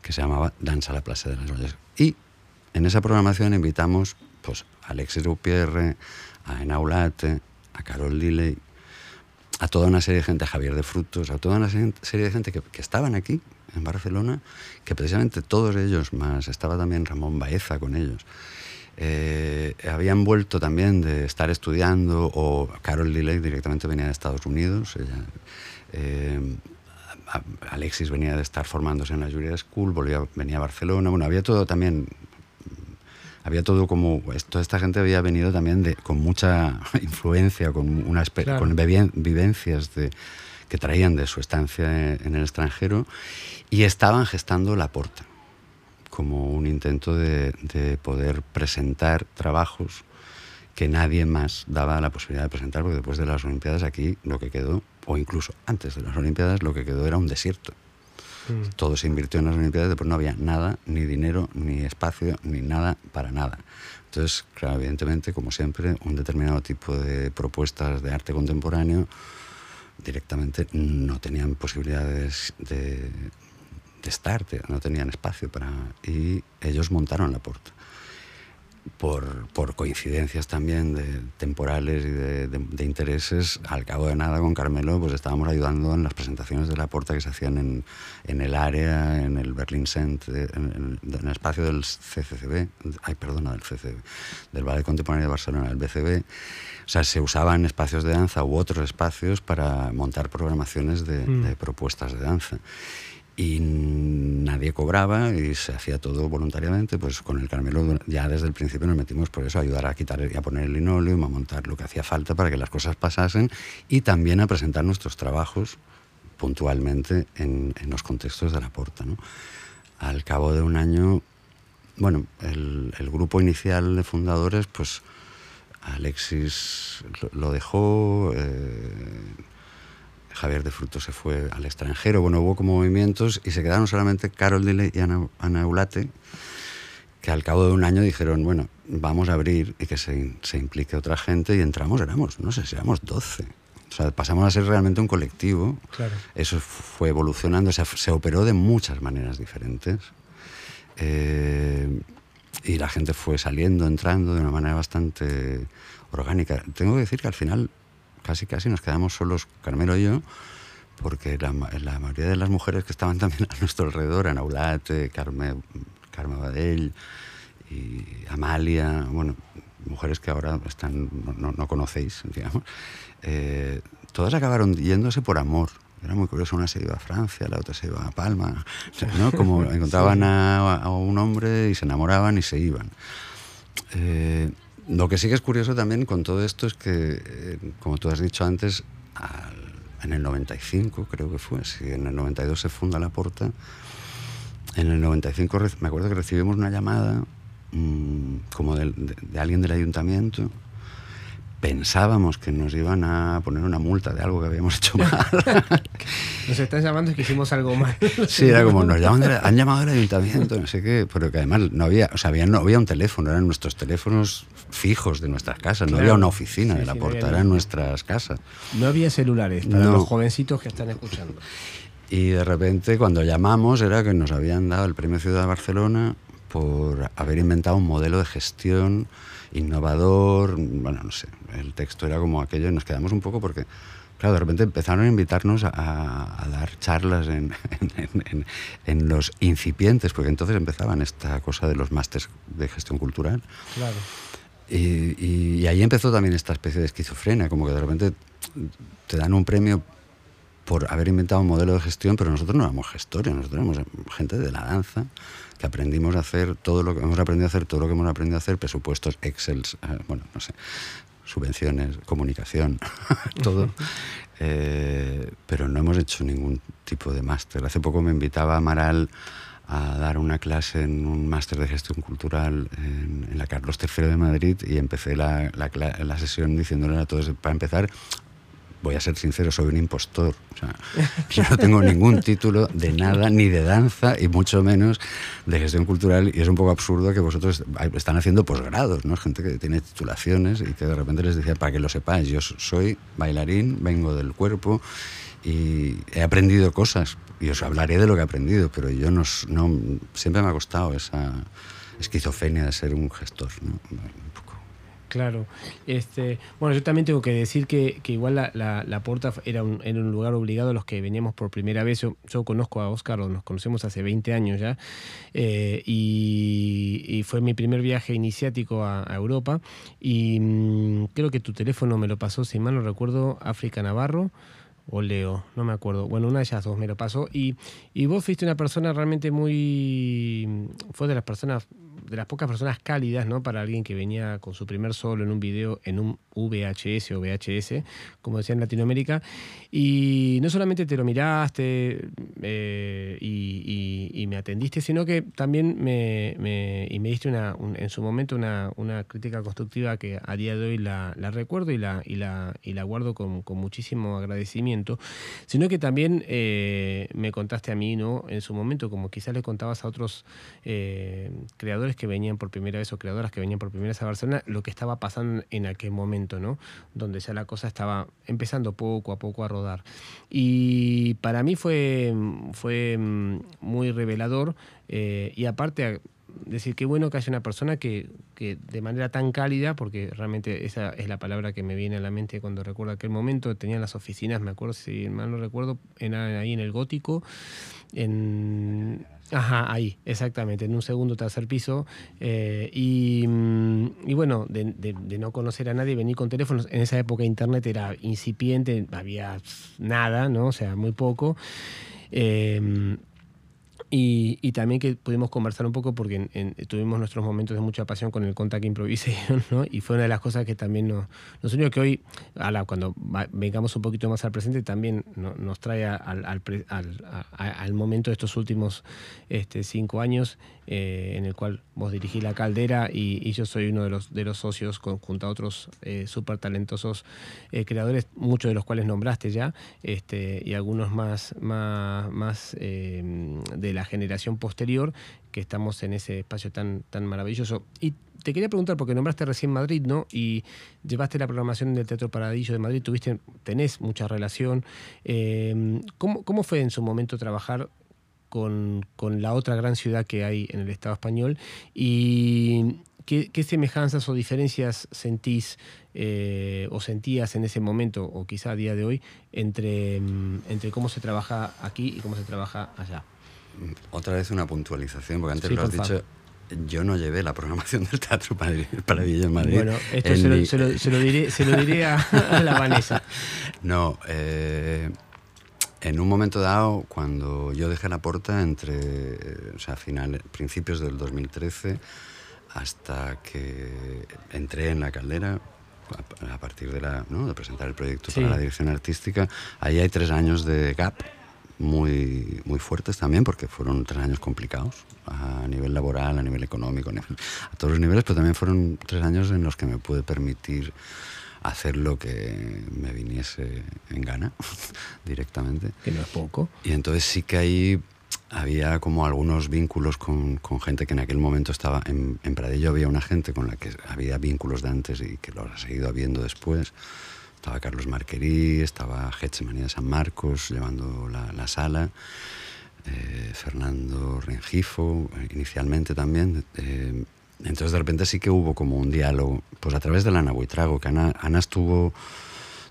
que se llamaba Danza a la Plaza de las Ollas. Y en esa programación invitamos pues, Alexis Rupierre, a Enaulate, a Carol Lilley, a toda una serie de gente, a Javier de Frutos, a toda una serie de gente que, estaban aquí, en Barcelona, que precisamente todos ellos, más estaba también Ramón Baeza con ellos, eh, habían vuelto también de estar estudiando, o Carol Lilley directamente venía de Estados Unidos, eh, Alexis venía de estar formándose en la Julia School, volvía, venía a Barcelona, bueno, había todo también había todo como toda esta gente había venido también de, con mucha influencia con una con vivencias de, que traían de su estancia en el extranjero y estaban gestando la porta como un intento de, de poder presentar trabajos que nadie más daba la posibilidad de presentar, porque después de las Olimpiadas aquí lo que quedó, o incluso antes de las Olimpiadas, lo que quedó era un desierto. Mm. Todo se invirtió en las Olimpiadas, después no había nada, ni dinero, ni espacio, ni nada para nada. Entonces, claro, evidentemente, como siempre, un determinado tipo de propuestas de arte contemporáneo directamente no tenían posibilidades de, de estar, no tenían espacio para... Y ellos montaron la puerta por, por, coincidencias también de, temporales y de, de, intereses, al cabo de nada con Carmelo pues estábamos ayudando en las presentaciones de la porta que se hacían en, en el área, en el Berlin Center, en, el espacio del CCCB, ay perdona, del CCB, del Ballet Contemporáneo de Barcelona, el BCB. O sea, se usaban espacios de danza u otros espacios para montar programaciones de, mm. de propuestas de danza y nadie cobraba y se hacía todo voluntariamente, pues con el Carmelo ya desde el principio nos metimos por eso ayudar a quitar y a poner el linóleo, a montar lo que hacía falta para que las cosas pasasen y también a presentar nuestros trabajos puntualmente en, en los contextos de la porta. ¿no? Al cabo de un año, bueno, el, el grupo inicial de fundadores, pues Alexis lo, dejó... Eh, Javier de Fruto se fue al extranjero, bueno, hubo como movimientos y se quedaron solamente Carol Dile y Ana, Eulate, que al cabo de un año dijeron, bueno, vamos a abrir y que se, se implique otra gente y entramos, éramos, no sé, éramos 12. O sea, pasamos a ser realmente un colectivo. Claro. Eso fue evolucionando, se, se operó de muchas maneras diferentes. Eh, y la gente fue saliendo, entrando de una manera bastante orgánica. Tengo que decir que al final casi casi nos quedamos solos Carmelo y yo, porque la, mayoría de las mujeres que estaban también a nuestro alrededor, Anaulate, Carme, Carme Badell y Amalia, bueno, mujeres que ahora están, no, conocéis, digamos, eh, todas acabaron yéndose por amor. era muy curioso, una se iba a Francia, la otra se iba a Palma, ¿no? Como encontraban a, un hombre y se enamoraban y se iban. Eh, lo que sí que es curioso también con todo esto es que, eh, como tú has dicho antes, en el 95 creo que fue, si en el 92 se funda la Porta, en el 95 me acuerdo que recibimos una llamada mm, como de, alguien del ayuntamiento pensábamos que nos iban a poner una multa de algo que habíamos hecho mal. nos están llamando y que hicimos algo mal. sí, era como, nos llaman han llamado del ayuntamiento, no sé qué, pero que además no había, o sea, había, no había un teléfono, eran nuestros teléfonos fijos de nuestras casas, no había una oficina de la puerta, eran nuestras casas. No había celulares para los jovencitos que están escuchando. Y de repente cuando llamamos era que nos habían dado el Premio Ciudad de Barcelona por haber inventado un modelo de gestión innovador, bueno, no sé, el texto era como aquello y nos quedamos un poco porque, claro, de repente empezaron a invitarnos a, dar charlas en, en, los incipientes, porque entonces empezaban esta cosa de los másteres de gestión cultural. Claro. Y, y, ahí empezó también esta especie de esquizofrenia, como que de repente te dan un premio por haber inventado un modelo de gestión, pero nosotros no éramos gestores, nosotros éramos gente de la danza que aprendimos a hacer todo lo que hemos aprendido a hacer, todo lo que hemos aprendido a hacer, presupuestos, Excel, eh, bueno, no sé, subvenciones, comunicación, todo. Eh, pero no hemos hecho ningún tipo de máster. Hace poco me invitaba Amaral a dar una clase en un máster de gestión cultural en, la Carlos III de Madrid y empecé la, la, la, sesión diciéndole a todos, para empezar, voy a ser sincero, soy un impostor. Yo no tengo ningún título de nada, ni de danza, y mucho menos de gestión cultural. Y es un poco absurdo que vosotros están haciendo posgrados, ¿no? Gente que tiene titulaciones y que de repente les decía, para que lo sepáis, yo soy bailarín, vengo del cuerpo y he aprendido cosas. Y os hablaré de lo que he aprendido, pero yo no, no siempre me ha costado esa esquizofrenia de ser un gestor, ¿no? Claro. Este, bueno, yo también tengo que decir que, igual la, la, Porta era un, era un, lugar obligado a los que veníamos por primera vez. Yo, conozco a Oscar, nos conocemos hace 20 años ya, eh, y, fue mi primer viaje iniciático a, Europa. Y mm, creo que tu teléfono me lo pasó, si mal no recuerdo, África Navarro o Leo, no me acuerdo. Bueno, una de ellas dos me lo pasó. Y, y vos fuiste una persona realmente muy. Fue de las personas de las pocas personas cálidas, ¿no? Para alguien que venía con su primer solo en un video, en un VHS o VHS, como decía en Latinoamérica. Y no solamente te lo miraste eh, y, me atendiste, sino que también me, y me diste una, en su momento una, crítica constructiva que a día de hoy la, recuerdo y la, y la, y la guardo con, muchísimo agradecimiento, sino que también eh, me contaste a mí, ¿no? En su momento, como quizás le contabas a otros eh, creadores que venían por primera vez o creadoras que venían por primera vez a Barcelona, lo que estaba pasando en aquel momento, ¿no? Donde ya la cosa estaba empezando poco a poco a rodar. Y para mí fue, fue mm, muy revelador eh, y aparte decir qué bueno que haya una persona que, que, de manera tan cálida, porque realmente esa es la palabra que me viene a la mente cuando recuerdo aquel momento, tenían las oficinas, me acuerdo si mal no recuerdo, ahí en el gótico, en Ajá, ahí, exactamente, en un segundo tercer piso. Eh, mm, y, bueno, de, no conocer a nadie, venir con teléfonos. En esa época internet era incipiente, había nada, ¿no? O sea, muy poco. Eh, y, también que pudimos conversar un poco porque tuvimos nuestros momentos de mucha pasión con el Contact Improvisation, ¿no? Y fue una de las cosas que también nos, nos unió, que hoy, cuando vengamos un poquito más al presente, también nos trae al, al, al, momento de estos últimos este, cinco años, eh, en el cual vos dirigís la caldera y, yo soy uno de los, de los socios junto a otros eh, súper talentosos eh, creadores, muchos de los cuales nombraste ya, este, y algunos más, más, más eh, de la generación posterior, que estamos en ese espacio tan, tan maravilloso. Y te quería preguntar, porque nombraste recién Madrid, ¿no? Y llevaste la programación del Teatro Paradillo de Madrid, tuviste, tenés mucha relación. Eh, ¿cómo, ¿Cómo fue en su momento trabajar con, con, la otra gran ciudad que hay en el Estado español? Y ¿Qué, semejanzas o diferencias sentís eh, o sentías en ese momento, o quizá a día de hoy, entre, mm, entre cómo se trabaja aquí y cómo se trabaja allá? Otra vez una puntualización, porque antes lo has dicho, yo no llevé la programación del Teatro Paradillo en Madrid. Bueno, esto se lo, se, lo, diré, se lo diré a, la Vanessa. No, eh, en un momento dado, cuando yo dejé la puerta entre, eh, o sea, finales, principios del 2013, hasta que entré en la caldera, a, partir de, la, ¿no? de presentar el proyecto para la dirección artística, ahí hay tres años de gap muy, muy fuertes también, porque fueron tres años complicados a nivel laboral, a nivel económico, a todos los niveles, pero también fueron tres años en los que me pude permitir hacer lo que me viniese en gana directamente. Que no es poco. Y entonces sí que ahí había como algunos vínculos con, con gente que en aquel momento estaba en, en, Pradillo, había una gente con la que había vínculos de antes y que los ha seguido habiendo después. Estaba Carlos Marquerí, estaba Getsemanía de San Marcos llevando la, la sala, eh, Fernando Rengifo eh, inicialmente también. Eh, entonces de repente sí que hubo como un diálogo, pues a través de la Ana Buitrago, que Ana, Ana estuvo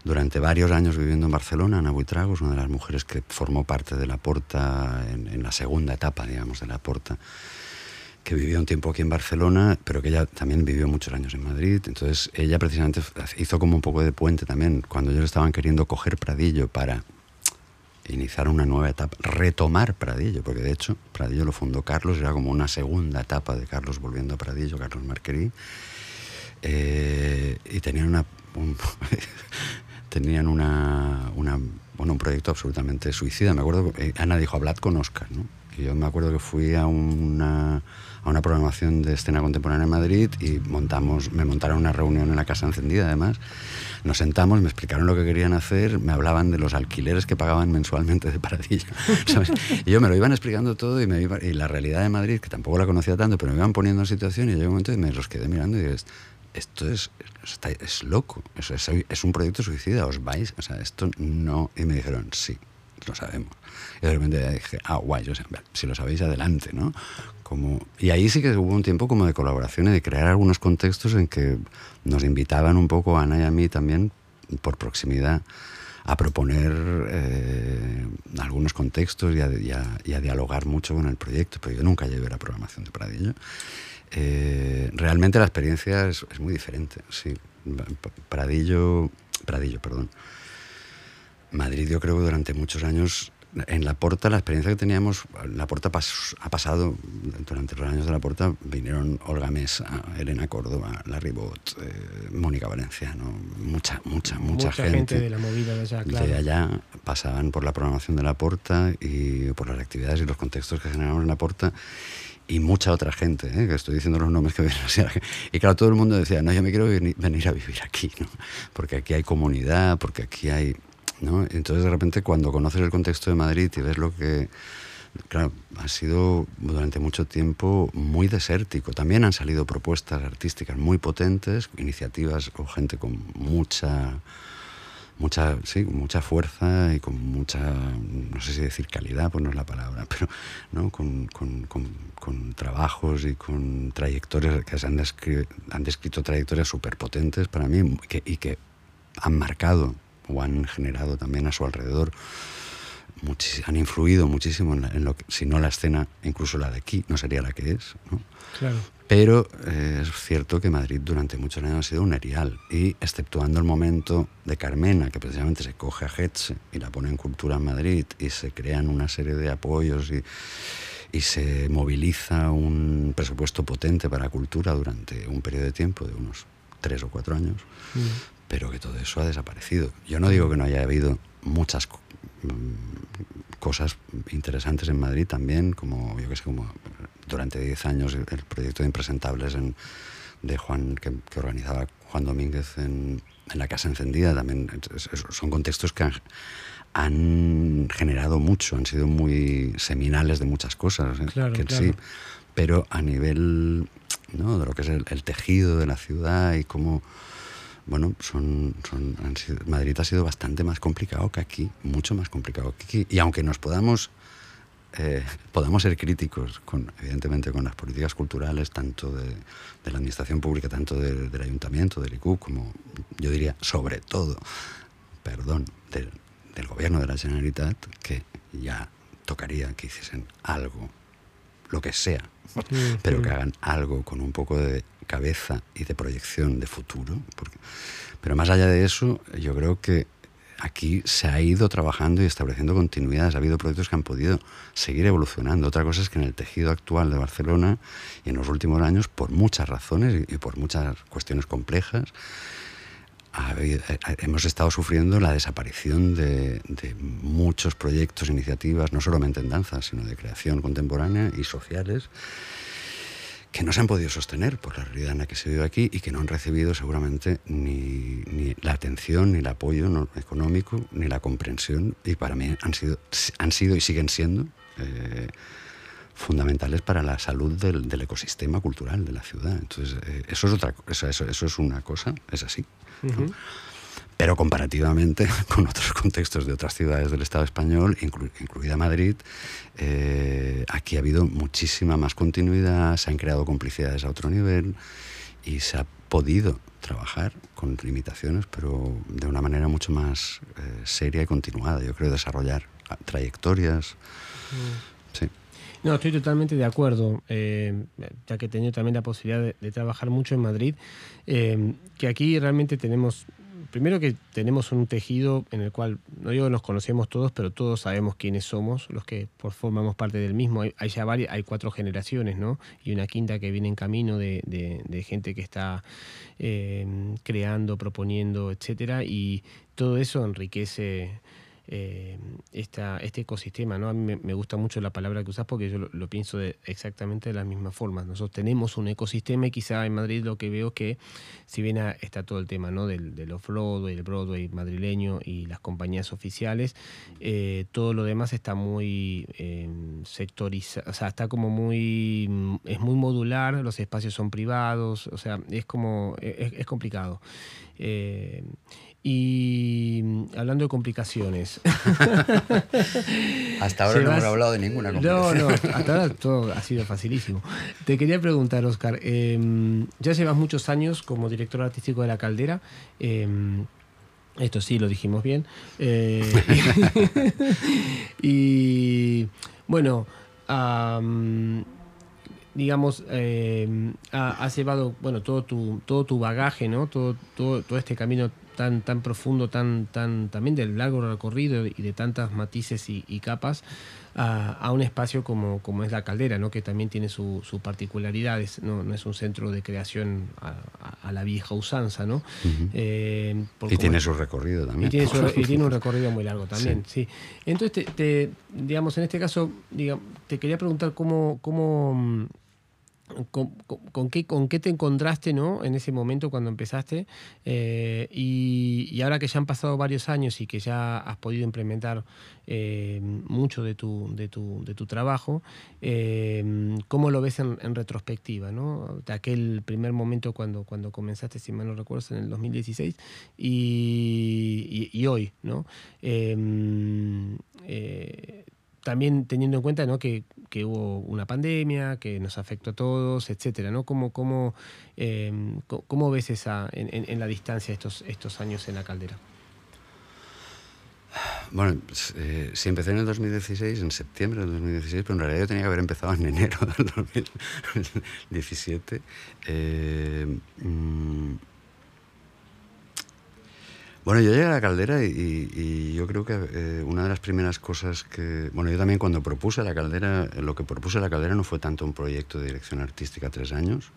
durante varios años viviendo en Barcelona. Ana Buitrago es una de las mujeres que formó parte de la Porta en, en, la segunda etapa, digamos, de la Porta, que vivió un tiempo aquí en Barcelona, pero que ella también vivió muchos años en Madrid. Entonces ella precisamente hizo como un poco de puente también, cuando ellos estaban queriendo coger Pradillo para iniciar una nueva etapa, retomar Pradillo, porque de hecho Pradillo lo fundó Carlos, era como una segunda etapa de Carlos volviendo a Pradillo, Carlos Marquerí, eh, y tenían una... Un, tenían una, bueno, un proyecto absolutamente suicida. Me acuerdo, que Ana dijo, hablad con Oscar, ¿no? Y yo me acuerdo que fui a una, a una programación de escena contemporánea en Madrid y montamos, me montaron una reunión en la Casa Encendida, además. Nos sentamos, me explicaron lo que querían hacer, me hablaban de los alquileres que pagaban mensualmente de Paradillo. Y yo me lo iban explicando todo y, me iba, y la realidad de Madrid, que tampoco la conocía tanto, pero me iban poniendo en situación y llegó un momento y me los quedé mirando y dije, esto es, es loco, es, es, es, un proyecto suicida, os vais, o sea, esto no... Y me dijeron, sí, lo sabemos. Y de repente dije, ah, guay, o sea, si lo sabéis, adelante, ¿no? Como, y ahí sí que hubo un tiempo como de colaboración y de crear algunos contextos en que nos invitaban un poco Ana y a mí también, por proximidad, a proponer eh, algunos contextos y a, y, a, y a, dialogar mucho con el proyecto, pero yo nunca llevé la programación de Pradillo. Eh, realmente la experiencia es, es, muy diferente, sí. Pradillo, Pradillo, perdón. Madrid yo creo que durante muchos años en la Porta, la experiencia que teníamos, la Porta pas, ha pasado, durante los años de la Porta, vinieron Olga Mesa, Elena Córdoba, Larry Bot, eh, Mónica Valenciano, mucha, mucha, mucha, mucha gente, gente, de la movida de allá, claro. de allá, pasaban por la programación de la Porta y por las actividades y los contextos que generamos en la Porta y mucha otra gente, ¿eh? que estoy diciendo los nombres que vienen así. Y claro, todo el mundo decía, no, yo me quiero venir, venir a vivir aquí, ¿no? porque aquí hay comunidad, porque aquí hay ¿no? Entonces de repente cuando conoces el contexto de Madrid y ves lo que, claro, ha sido durante mucho tiempo muy desértico. También han salido propuestas artísticas muy potentes, iniciativas o gente con mucha, mucha, sí, mucha fuerza y con mucha, no sé si decir calidad, pues no es la palabra, pero ¿no? con, con, con, con trabajos y con trayectorias que se han, descri han descrito trayectorias súper potentes para mí y que han marcado o han generado también a su alrededor, han influido muchísimo en, la, en, lo que, si no la escena, incluso la de aquí, no sería la que es. ¿no? Claro. Pero eh, es cierto que Madrid durante muchos años ha sido un erial y exceptuando el momento de Carmena, que precisamente se coge a Hetze y la pone en cultura en Madrid y se crean una serie de apoyos y, y se moviliza un presupuesto potente para cultura durante un periodo de tiempo de unos tres o cuatro años, mm pero que todo eso ha desaparecido. Yo no digo que no haya habido muchas cosas interesantes en Madrid también, como yo que sé, como durante 10 años el proyecto de Impresentables en, de Juan, que, que, organizaba Juan Domínguez en, en, la Casa Encendida, también son contextos que han, han, generado mucho, han sido muy seminales de muchas cosas, ¿eh? claro, que claro. sí, pero a nivel ¿no? de lo que es el, el tejido de la ciudad y cómo bueno, son, son han sido, Madrid ha sido bastante más complicado que aquí, mucho más complicado que aquí. Y aunque nos podamos, eh, podamos ser críticos, con, evidentemente, con las políticas culturales, tanto de, de la administración pública, tanto de, del ayuntamiento, del ICU, como yo diría, sobre todo, perdón, de, del gobierno de la Generalitat, que ya tocaría que hiciesen algo, lo que sea, pero que hagan algo con un poco de cabeza y de proyección de futuro. Pero más allá de eso, yo creo que aquí se ha ido trabajando y estableciendo continuidades. Ha habido proyectos que han podido seguir evolucionando. Otra cosa es que en el tejido actual de Barcelona y en los últimos años, por muchas razones y por muchas cuestiones complejas, eh, hemos estado sufriendo la desaparición de, muchos proyectos, iniciativas, no solamente en danza, sino de creación contemporánea y sociales, que no se han podido sostener por la realidad en la que se vive aquí y que no han recibido seguramente ni, la atención, ni el apoyo económico, ni la comprensión, y para mí han sido, han sido y siguen siendo eh, fundamentales para la salud del, ecosistema cultural de la ciudad. Entonces, eh, eso, es otra, eso, eso es una cosa, es así. Pero comparativamente con otros contextos de otras ciudades del Estado español, incluida Madrid, eh, aquí ha habido muchísima más continuidad, se han creado complicidades a otro nivel y se ha podido trabajar con limitaciones, pero de una manera mucho más eh, seria y continuada. Yo creo desarrollar trayectorias. Mm. Sí. No, estoy totalmente de acuerdo, eh, ya que he tenido también la posibilidad de, trabajar mucho en Madrid, eh, que aquí realmente tenemos, primero que tenemos un tejido en el cual, no digo nos conocemos todos, pero todos sabemos quiénes somos, los que formamos parte del mismo. Hay, ya varias, hay cuatro generaciones, ¿no? Y una quinta que viene en camino de, gente que está eh, creando, proponiendo, etcétera, y todo eso enriquece eh, este ecosistema. ¿no? A mí me, gusta mucho la palabra que usas porque yo lo, pienso de exactamente de la misma forma. Nosotros tenemos un ecosistema y quizá en Madrid lo que veo que, si bien está todo el tema ¿no? del, del off-road, el Broadway madrileño y las compañías oficiales, eh, todo lo demás está muy eh, sectorizado, o sea, está como muy, es muy modular, los espacios son privados, o sea, es como, es, complicado. Y mm, hablando de complicaciones. hasta ahora no hemos hablado de ninguna complicación. No, no, hasta ahora todo ha sido facilísimo. Te quería preguntar, Oscar, em, ya llevas muchos años como director artístico de La Caldera. Em, esto sí, lo dijimos bien. Eh, y bueno, digamos, em, has llevado bueno, todo, tu, todo tu bagaje, ¿no? todo, todo, todo este camino tan, tan profundo, tan, tan, también del largo recorrido y de tantas matices y, capas a, un espacio como, como es la caldera, ¿no? que también tiene sus su particularidades, ¿no? no es un centro de creación a, la vieja usanza. ¿no? Eh, y tiene su recorrido también. Y tiene, un recorrido muy largo también, sí. Entonces, te, digamos, en este caso, digamos, te quería preguntar cómo, cómo con, qué, con qué te encontraste ¿no? en ese momento cuando empezaste eh, y, ahora que ya han pasado varios años y que ya has podido implementar eh, mucho de tu, de tu, de tu trabajo, eh, ¿cómo lo ves en, retrospectiva? ¿no? De aquel primer momento cuando, cuando comenzaste, si mal no recuerdo, en el 2016 y, y, hoy, ¿no? también teniendo en cuenta ¿no? que, que, hubo una pandemia, que nos afectó a todos, etcétera, ¿no? ¿Cómo, cómo, em, cómo ves esa en, la distancia estos, estos años en la caldera? Bueno, pues, eh, si empecé en el 2016, en septiembre del 2016, pero en realidad yo tenía que haber empezado en enero del 2017. Eh, mm, bueno, yo llegué a la caldera y, yo creo que eh, una de las primeras cosas que... Bueno, yo también cuando propuse la caldera, lo que propuse la caldera no fue tanto un proyecto de dirección artística tres años,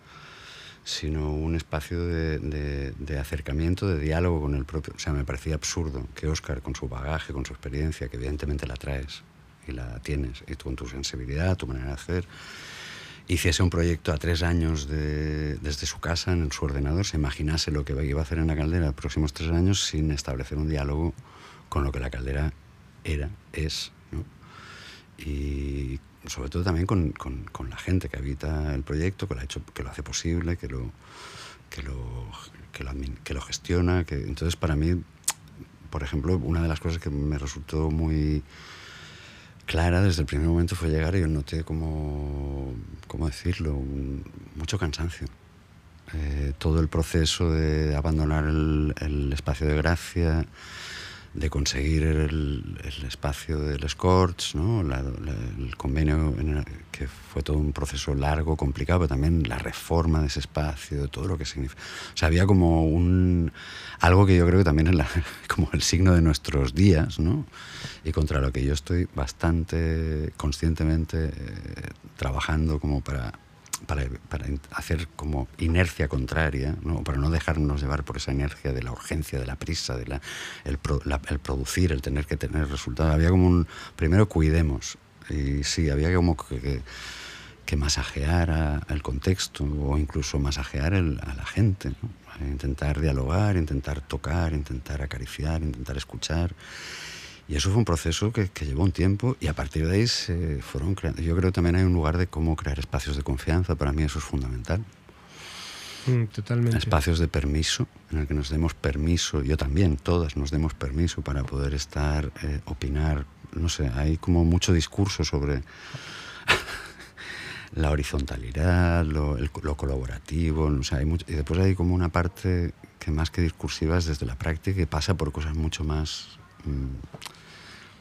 sino un espacio de, acercamiento, de diálogo con el propio... O sea, me parecía absurdo que Oscar, con su bagaje, con su experiencia, que evidentemente la traes y la tienes, y con tu sensibilidad, tu manera de hacer, hiciese un proyecto a tres años desde su casa, en su ordenador, se imaginase lo que iba a hacer en la caldera los próximos tres años sin establecer un diálogo con lo que la caldera era, es, y sobre todo también con, la gente que habita el proyecto, que lo, ha hecho, que lo hace posible, que lo, que lo, que lo gestiona. Que, entonces, para mí, por ejemplo, una de las cosas que me resultó muy clara desde el primer momento fue llegar y yo noté como, ¿cómo decirlo? mucho cansancio. Eh, todo el proceso de abandonar el, espacio de gracia, de conseguir el, el espacio del Scorch, ¿no? La, el convenio que fue todo un proceso largo, complicado, pero también la reforma de ese espacio, todo lo que significa. O sea, había como un algo que yo creo que también es la, como el signo de nuestros días, ¿no? Y contra lo que yo estoy bastante conscientemente eh, trabajando como para para, para, hacer como inercia contraria, ¿no? para no dejarnos llevar por esa inercia de la urgencia, de la prisa, de la, el, pro, la, el, producir, el tener que tener resultados. Había como un, primero cuidemos, y sí, había como que, que, que masajear a, el contexto o incluso masajear el, a la gente, ¿no? intentar dialogar, intentar tocar, intentar acariciar, intentar escuchar. Y eso fue un proceso que, que, llevó un tiempo y a partir de ahí se fueron creando. Yo creo que también hay un lugar de cómo crear espacios de confianza. Para mí eso es fundamental. Mm, totalmente. Espacios de permiso, en el que nos demos permiso, yo también, todas nos demos permiso para poder estar, eh, opinar. No sé, hay como mucho discurso sobre la horizontalidad, lo, el, lo colaborativo. O sea, hay mucho, y después hay como una parte que más que discursiva es desde la práctica que pasa por cosas mucho más. Mmm,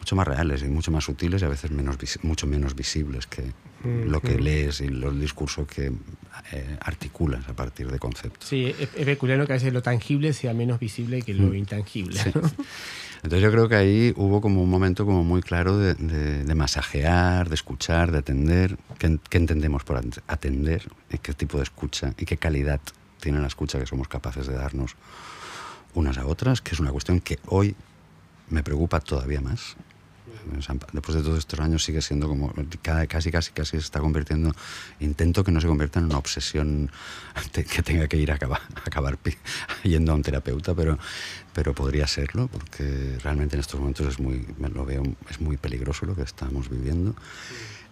mucho más reales y mucho más sutiles y a veces menos, mucho menos visibles que mm, lo que mm. lees y los discursos que eh, articulas a partir de conceptos. Sí, es, es, peculiar que a veces lo tangible sea menos visible que lo mm. intangible. Sí. ¿no? Entonces yo creo que ahí hubo como un momento como muy claro de, de, de masajear, de escuchar, de atender. ¿Qué, ¿Qué, entendemos por atender? ¿Y qué tipo de escucha? ¿Y qué calidad tiene la escucha que somos capaces de darnos unas a otras? Que es una cuestión que hoy me preocupa todavía más después de todos estos años sigue siendo como casi casi casi se está convirtiendo intento que no se convierta en una obsesión que tenga que ir a acabar, a acabar yendo a un terapeuta pero pero podría serlo porque realmente en estos momentos es muy me lo veo es muy peligroso lo que estamos viviendo.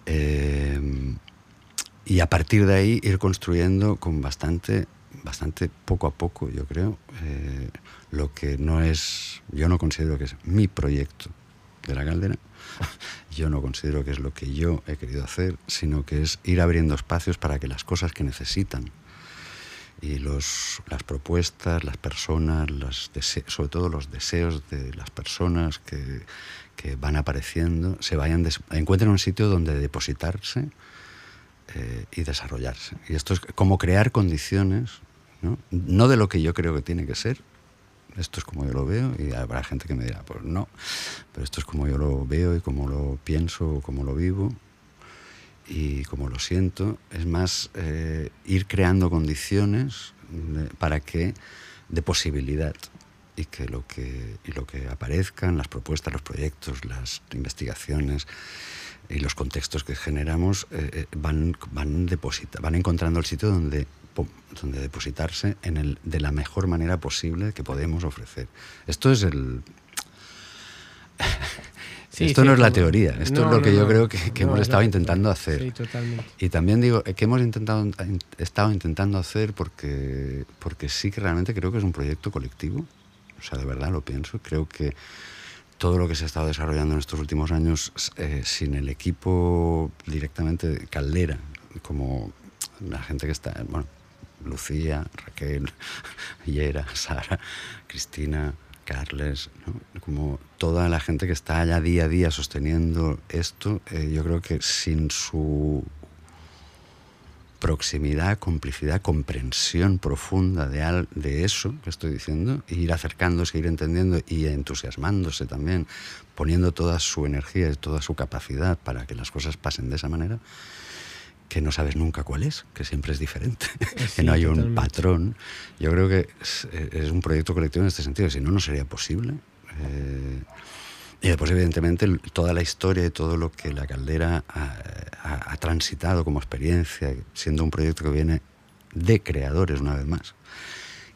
Eh, y a partir de ahí ir construyendo con bastante bastante poco a poco yo creo eh, lo que no es yo no considero que es mi proyecto de la caldera, yo no considero que es lo que yo he querido hacer, sino que es ir abriendo espacios para que las cosas que necesitan y los, las propuestas, las personas, las sobre todo los deseos de las personas que, que van apareciendo, se vayan encuentren un sitio donde depositarse eh, y desarrollarse. Y esto es como crear condiciones, ¿no? no de lo que yo creo que tiene que ser, esto es como yo lo veo y habrá gente que me dirá, pues no, pero esto es como yo lo veo y como lo pienso, como lo vivo y como lo siento. Es más eh, ir creando condiciones para que de posibilidad y que lo que, y lo que aparezcan, las propuestas, los proyectos, las investigaciones y los contextos que generamos eh, van, van, deposita, van encontrando el sitio donde donde depositarse en el, de la mejor manera posible que podemos ofrecer. Esto es el... Sí, esto sí, no es la teoría, esto no, es lo que no, yo creo que, que hemos estado intentando hacer. Sí, totalmente. Y también digo que hemos intentado, estado intentando hacer porque, porque sí que realmente creo que es un proyecto colectivo. O sea, de verdad lo pienso. Creo que todo lo que se ha estado desarrollando en estos últimos años eh, sin el equipo directamente Caldera, como la gente que está, bueno, Lucía, Raquel, Yera, Sara, Cristina, Carles, como toda la gente que está allá día a día sosteniendo esto, eh, yo creo que sin su proximidad, complicidad, comprensión profunda de, al, de eso que estoy diciendo, e ir acercándose, ir entendiendo y entusiasmándose también, poniendo toda su energía y toda su capacidad para que las cosas pasen de esa manera, que no sabes nunca cuál es, que siempre es diferente, sí, que no hay totalmente. un patrón. Yo creo que es, es, un proyecto colectivo en este sentido, si no, no sería posible. Eh, y después, evidentemente, toda la historia y todo lo que la caldera ha, ha, ha, transitado como experiencia, siendo un proyecto que viene de creadores, una vez más,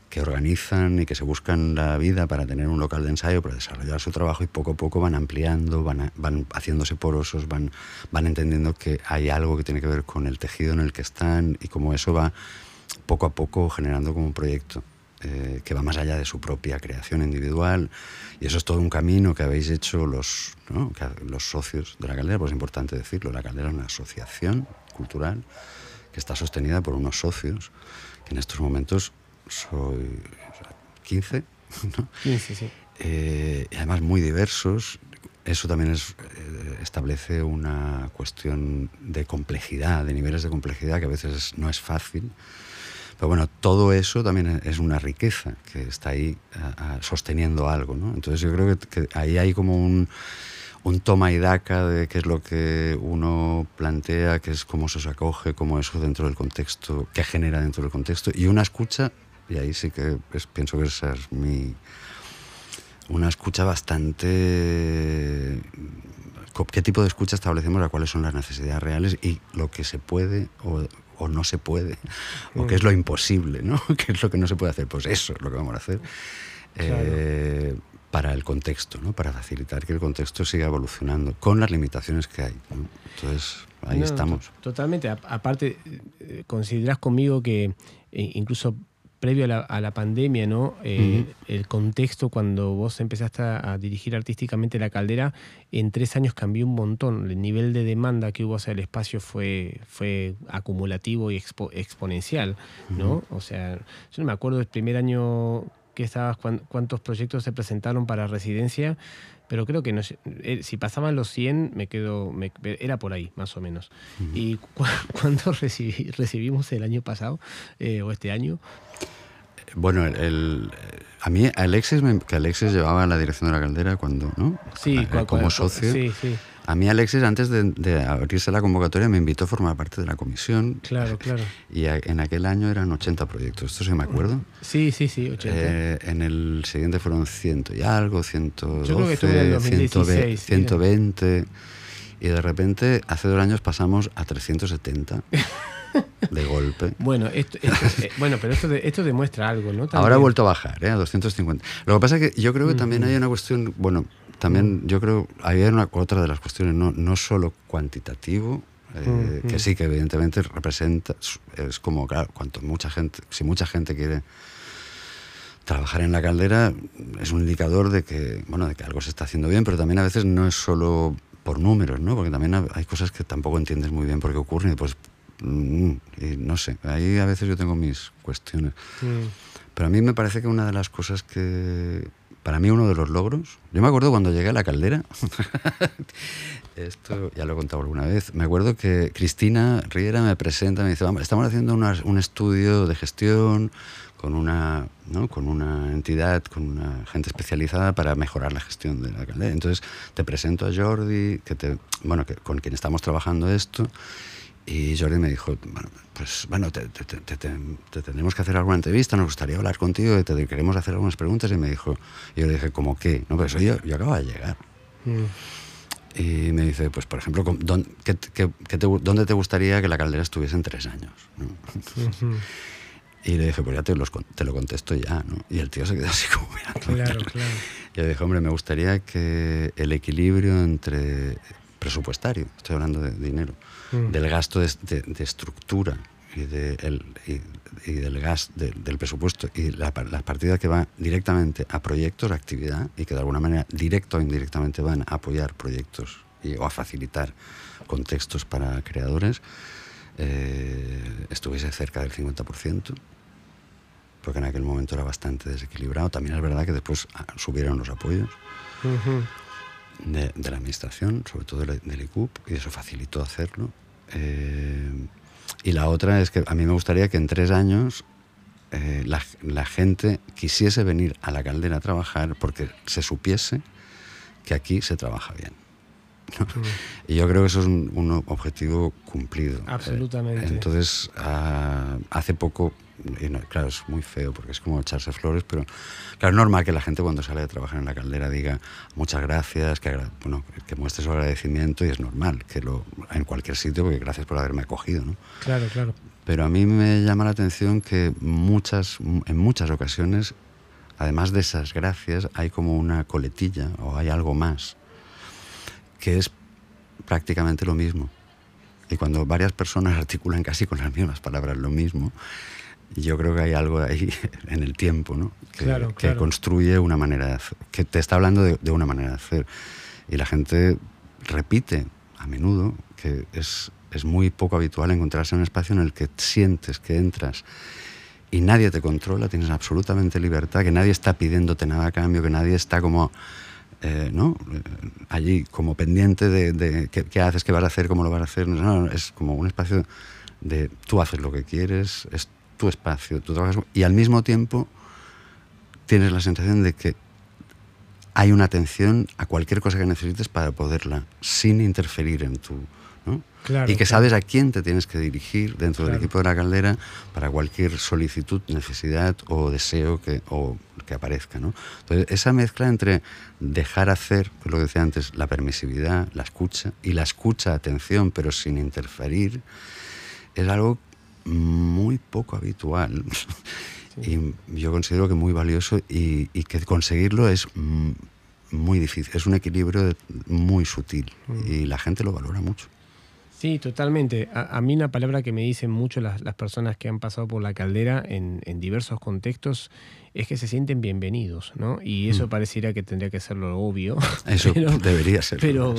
que organizan y que se buscan la vida para tener un local de ensayo, para desarrollar su trabajo y poco a poco van ampliando, van, a, van haciéndose porosos, van, van entendiendo que hay algo que tiene que ver con el tejido en el que están y como eso va poco a poco generando como un proyecto eh, que va más allá de su propia creación individual y eso es todo un camino que habéis hecho los, ¿no? los socios de la caldera, pues es importante decirlo, la caldera es una asociación cultural que está sostenida por unos socios que en estos momentos soy 15, ¿no? 15, sí. eh, y además muy diversos. Eso también es, eh, establece una cuestión de complejidad, de niveles de complejidad que a veces no es fácil. Pero bueno, todo eso también es una riqueza que está ahí sosteniendo algo. ¿no? Entonces yo creo que, ahí hay como un, un, toma y daca de qué es lo que uno plantea, qué es cómo se acoge, cómo eso dentro del contexto, qué genera dentro del contexto, y una escucha, y ahí sí que pienso que esa es mi... Una escucha bastante qué tipo de escucha establecemos, a cuáles son las necesidades reales y lo que se puede o, o no se puede, o qué es lo imposible, ¿no? ¿Qué es lo que no se puede hacer? Pues eso es lo que vamos a hacer. Eh, para el contexto, ¿no? para facilitar que el contexto siga evolucionando con las limitaciones que hay. Entonces, ahí estamos. Totalmente. Aparte, eh, consideras conmigo que eh, incluso previo a la, pandemia, ¿no? Eh, el contexto cuando vos empezaste a, dirigir artísticamente la caldera, en tres años cambió un montón. El nivel de demanda que hubo hacia el espacio fue, fue acumulativo y exponencial, ¿no? O sea, yo no me acuerdo del primer año que estabas, cuántos proyectos se presentaron para residencia, pero creo que no, eh, si pasaban los 100, me quedo, era por ahí, más o menos. ¿Y cuántos recibimos el año pasado eh, o este año? Bueno, el, a mí Alexis, que Alexis llevaba la dirección de la caldera cuando, ¿no? Sí, eh, como socio. Sí, sí. A mí Alexis, antes de, abrirse la convocatoria, me invitó a formar parte de la comisión. Claro, claro. Y en aquel año eran 80 proyectos, esto sí me acuerdo. Sí, sí, sí, 80. Eh, en el siguiente fueron 100 y algo, 112, Yo creo que 2016, 120. Y de repente, hace dos años pasamos a 370. de golpe. Bueno, esto, eh, bueno pero esto, esto demuestra algo, ¿no? Ahora ha vuelto a bajar, ¿eh? a 250. Lo que pasa es que yo creo que también hay una cuestión, bueno, también yo creo, hay una, otra de las cuestiones, no, no solo cuantitativo, eh, que sí, que evidentemente representa, es como, claro, cuanto mucha gente, si mucha gente quiere trabajar en la caldera, es un indicador de que, bueno, de que algo se está haciendo bien, pero también a veces no es solo por números, ¿no? Porque también hay cosas que tampoco entiendes muy bien por qué ocurren y pues Mm, y no sé, ahí a veces yo tengo mis cuestiones. Mm. Pero a mí me parece que una de las cosas que, para mí uno de los logros, yo me acuerdo cuando llegué a la caldera, esto ya lo he contado alguna vez, me acuerdo que Cristina Riera me presenta, me dice, vamos, estamos haciendo un estudio de gestión con una, ¿no? con una entidad, con una gente especializada para mejorar la gestión de la caldera. Entonces te presento a Jordi, que te, bueno, que, con quien estamos trabajando esto, y Jordi me dijo, bueno, pues bueno, te, tenemos que hacer alguna entrevista, nos gustaría hablar contigo, te queremos hacer algunas preguntas. Y me dijo, y yo le dije, ¿cómo qué? No, pues yo, yo acabo de llegar. Mm. Y me dice, pues por ejemplo, ¿dónde, ¿dónde te gustaría que la caldera estuviese en tres años? Y le dije, pues ya te, te, lo contesto ya, ¿no? Y el tío se quedó así como mirando. Claro, claro. Y le dije, hombre, me gustaría que el equilibrio entre presupuestario, estoy hablando de dinero, mm. del gasto de, estructura y, de y, del gas del presupuesto y las partidas que van directamente a proyectos, a actividad y que de alguna manera directo o indirectamente van a apoyar proyectos y, o a facilitar contextos para creadores, eh, estuviese cerca del 50%, porque en aquel momento era bastante desequilibrado. También es verdad que después ah, subieron los apoyos de, la administración, sobre todo del ICUP, y eso facilitó hacerlo. Eh, y la otra es que a mí me gustaría que en tres años eh, la, gente quisiese venir a la caldera a trabajar porque se supiese que aquí se trabaja bien. Y yo creo que eso es un, objetivo cumplido. Absolutamente. entonces, ah, hace poco claro, es muy feo porque es como echarse flores, pero claro, es normal que la gente cuando sale a trabajar en la caldera diga muchas gracias, que, bueno, que muestre su agradecimiento y es normal que lo en cualquier sitio, porque gracias por haberme acogido, ¿no? Claro, claro. Pero a mí me llama la atención que muchas, en muchas ocasiones, además de esas gracias, hay como una coletilla o hay algo más, que es prácticamente lo mismo. Y cuando varias personas articulan casi con las mismas palabras lo mismo, yo creo que hay algo ahí en el tiempo, ¿no? Que, construye una manera de hacer, que te está hablando de, una manera de hacer. Y la gente repite a menudo que es, es muy poco habitual encontrarse en un espacio en el que sientes que entras y nadie te controla, tienes absolutamente libertad, que nadie está pidiéndote nada a cambio, que nadie está como eh, ¿no? Eh, allí como pendiente de, qué, haces, qué vas a hacer, cómo lo vas a hacer. No, es como un espacio de tú haces lo que quieres, es tu espacio, tú trabajas y al mismo tiempo tienes la sensación de que hay una atención a cualquier cosa que necesites para poderla, sin interferir en tu, y que sabes a quién te tienes que dirigir dentro del equipo de la caldera para cualquier solicitud, necesidad o deseo que, o que aparezca. ¿no? Entonces, esa mezcla entre dejar hacer, pues lo que decía antes, la permisividad, la escucha, y la escucha, atención, pero sin interferir, es algo muy poco habitual. Y yo considero que muy valioso y, y que conseguirlo es muy difícil. Es un equilibrio muy sutil mm. y la gente lo valora mucho. Sí, totalmente. A, mí una palabra que me dicen mucho las, personas que han pasado por la caldera en, diversos contextos es que se sienten bienvenidos, ¿no? Y eso mm. pareciera que tendría que ser lo obvio. Eso debería ser. Pero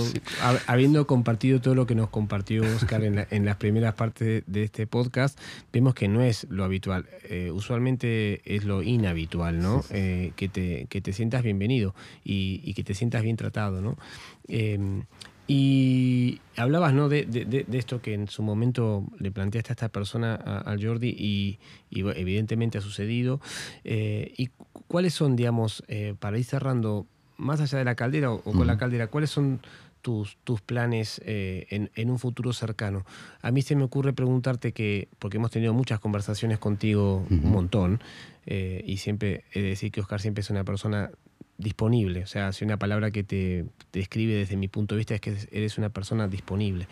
habiendo compartido todo lo que nos compartió Oscar en, las primeras partes de este podcast, vemos que no es lo habitual. Eh, usualmente es lo inhabitual, ¿no? Eh, que, te, que te sientas bienvenido y, que te sientas bien tratado, ¿no? Em, y hablabas ¿no? De, de, esto que en su momento le planteaste a esta persona, al Jordi, y, evidentemente ha sucedido. Eh, ¿Y cuáles son, digamos, eh, para ir cerrando, más allá de la caldera o, con la caldera, cuáles son tus, tus planes eh, en, en, un futuro cercano? A mí se me ocurre preguntarte que, porque hemos tenido muchas conversaciones contigo, un montón, y siempre he de decir que Oscar siempre es una persona disponible. O sea, si una palabra que te, describe desde mi punto de vista es que eres una persona disponible.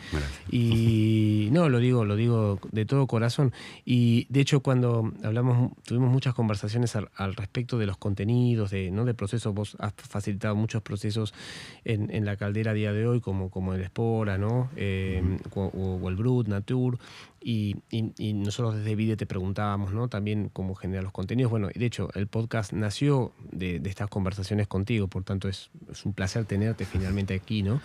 Y no, lo digo, lo digo de todo corazón. Y de hecho, cuando hablamos, tuvimos muchas conversaciones al, respecto de los contenidos, de, ¿no? de procesos. Vos has facilitado muchos procesos en, la caldera a día de hoy, como, como el Espora, ¿no? Eh, o, el Brut, Natur. Y, nosotros desde Vide te preguntábamos, ¿no? También cómo generar los contenidos. Bueno, de hecho, el podcast nació de, estas conversaciones contigo, por tanto es, un placer tenerte finalmente aquí, ¿no?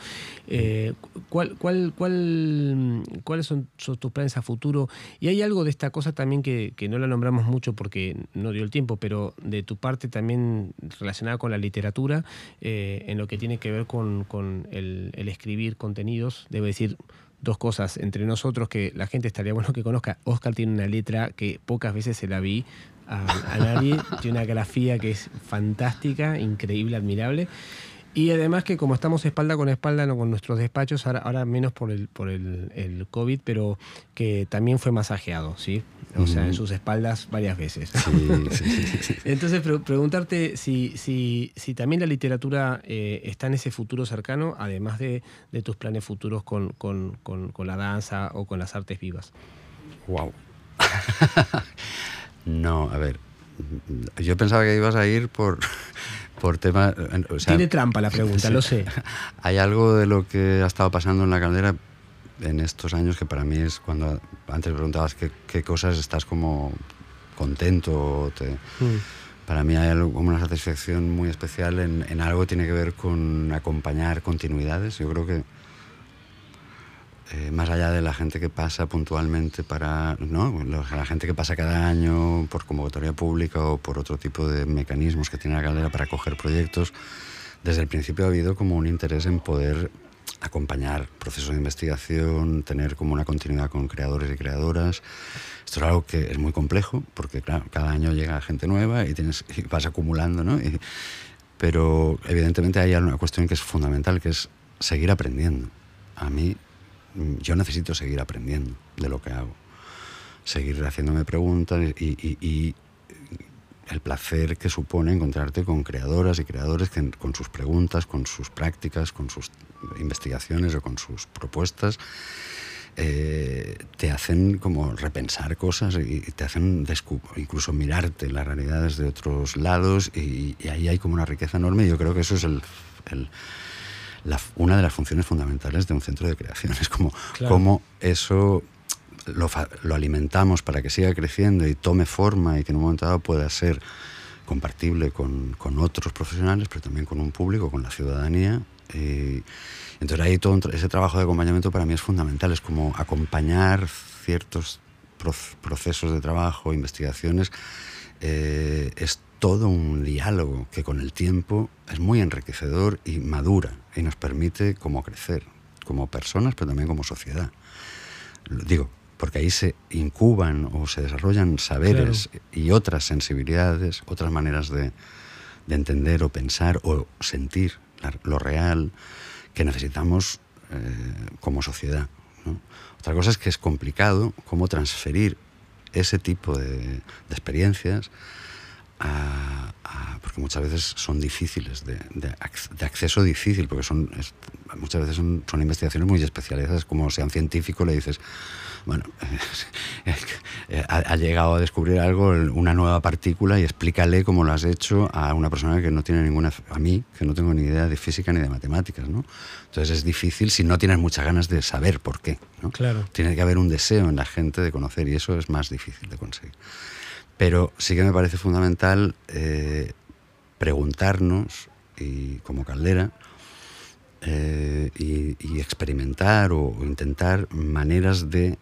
Eh, ¿cuál, cuál, cuál, ¿Cuáles son, tus planes a futuro? Y hay algo de esta cosa también que, no la nombramos mucho porque no dio el tiempo, pero de tu parte también relacionada con la literatura, eh, en lo que tiene que ver con, el, el escribir contenidos, debo decir dos cosas entre nosotros que la gente estaría bueno que conozca. Oscar tiene una letra que pocas veces se la vi a, nadie, tiene una grafía que es fantástica, increíble, admirable. Y además que como estamos espalda con espalda no con nuestros despachos, ahora, menos por el, por el, el, COVID, pero que también fue masajeado, ¿sí? O sea, en sus espaldas varias veces. Entonces, preguntarte si, si, si, también la literatura eh, está en ese futuro cercano, además de, de tus planes futuros con, con, con, con, la danza o con las artes vivas. Wow. no, a ver. Yo pensaba que ibas a ir por por tema... Tiene trampa la pregunta, lo sé. Hay algo de lo que ha estado pasando en la caldera en estos años que para mí es cuando antes preguntabas qué, cosas estás como contento. Te, mm. Para mí hay algo, como una satisfacción muy especial en, en, algo que tiene que ver con acompañar continuidades. Yo creo que eh, más allá de la gente que pasa puntualmente para, ¿no? la gente que pasa cada año por convocatoria pública o por otro tipo de mecanismos que tiene la caldera para coger proyectos, desde el principio ha habido como un interés en poder acompañar procesos de investigación, tener como una continuidad con creadores y creadoras. Esto es algo que es muy complejo porque claro, cada año llega gente nueva y, tienes, vas acumulando, ¿no? pero evidentemente hay una cuestión que es fundamental, que es seguir aprendiendo. A mí yo necesito seguir aprendiendo de lo que hago, seguir haciéndome preguntas y, el placer que supone encontrarte con creadoras y creadores que con sus preguntas, con sus prácticas, con sus investigaciones o con sus propuestas, eh, te hacen como repensar cosas y te hacen incluso mirarte las realidades de otros lados y, ahí hay como una riqueza enorme y yo creo que eso es el una de las funciones fundamentales de un centro de creación. Es como, como eso lo, lo, alimentamos para que siga creciendo y tome forma y que en un momento dado pueda ser compartible con, con otros profesionales, pero también con un público, con la ciudadanía. Y entonces ahí todo ese trabajo de acompañamiento para mí es fundamental, es como acompañar ciertos procesos de trabajo, investigaciones, eh, es todo un diálogo que con el tiempo es muy enriquecedor y madura y nos permite como crecer, como personas, pero también como sociedad. Digo, porque ahí se incuban o se desarrollan saberes y otras sensibilidades, otras maneras de, de, entender o pensar o sentir lo real que necesitamos eh, como sociedad. Otra cosa es que es complicado cómo transferir ese tipo de, experiencias porque muchas veces son difíciles, de, acceso difícil, porque son muchas veces son, son, investigaciones muy especializadas, como sea un científico le dices, bueno, ha, llegado a descubrir algo, una nueva partícula y explícale cómo lo has hecho a una persona que no tiene ninguna, a mí, que no tengo ni idea de física ni de matemáticas, ¿no? Entonces es difícil si no tienes muchas ganas de saber por qué, ¿no? Claro. Tiene que haber un deseo en la gente de conocer y eso es más difícil de conseguir. Pero sí que me parece fundamental eh, preguntarnos, y como caldera, eh, y, experimentar o, intentar maneras de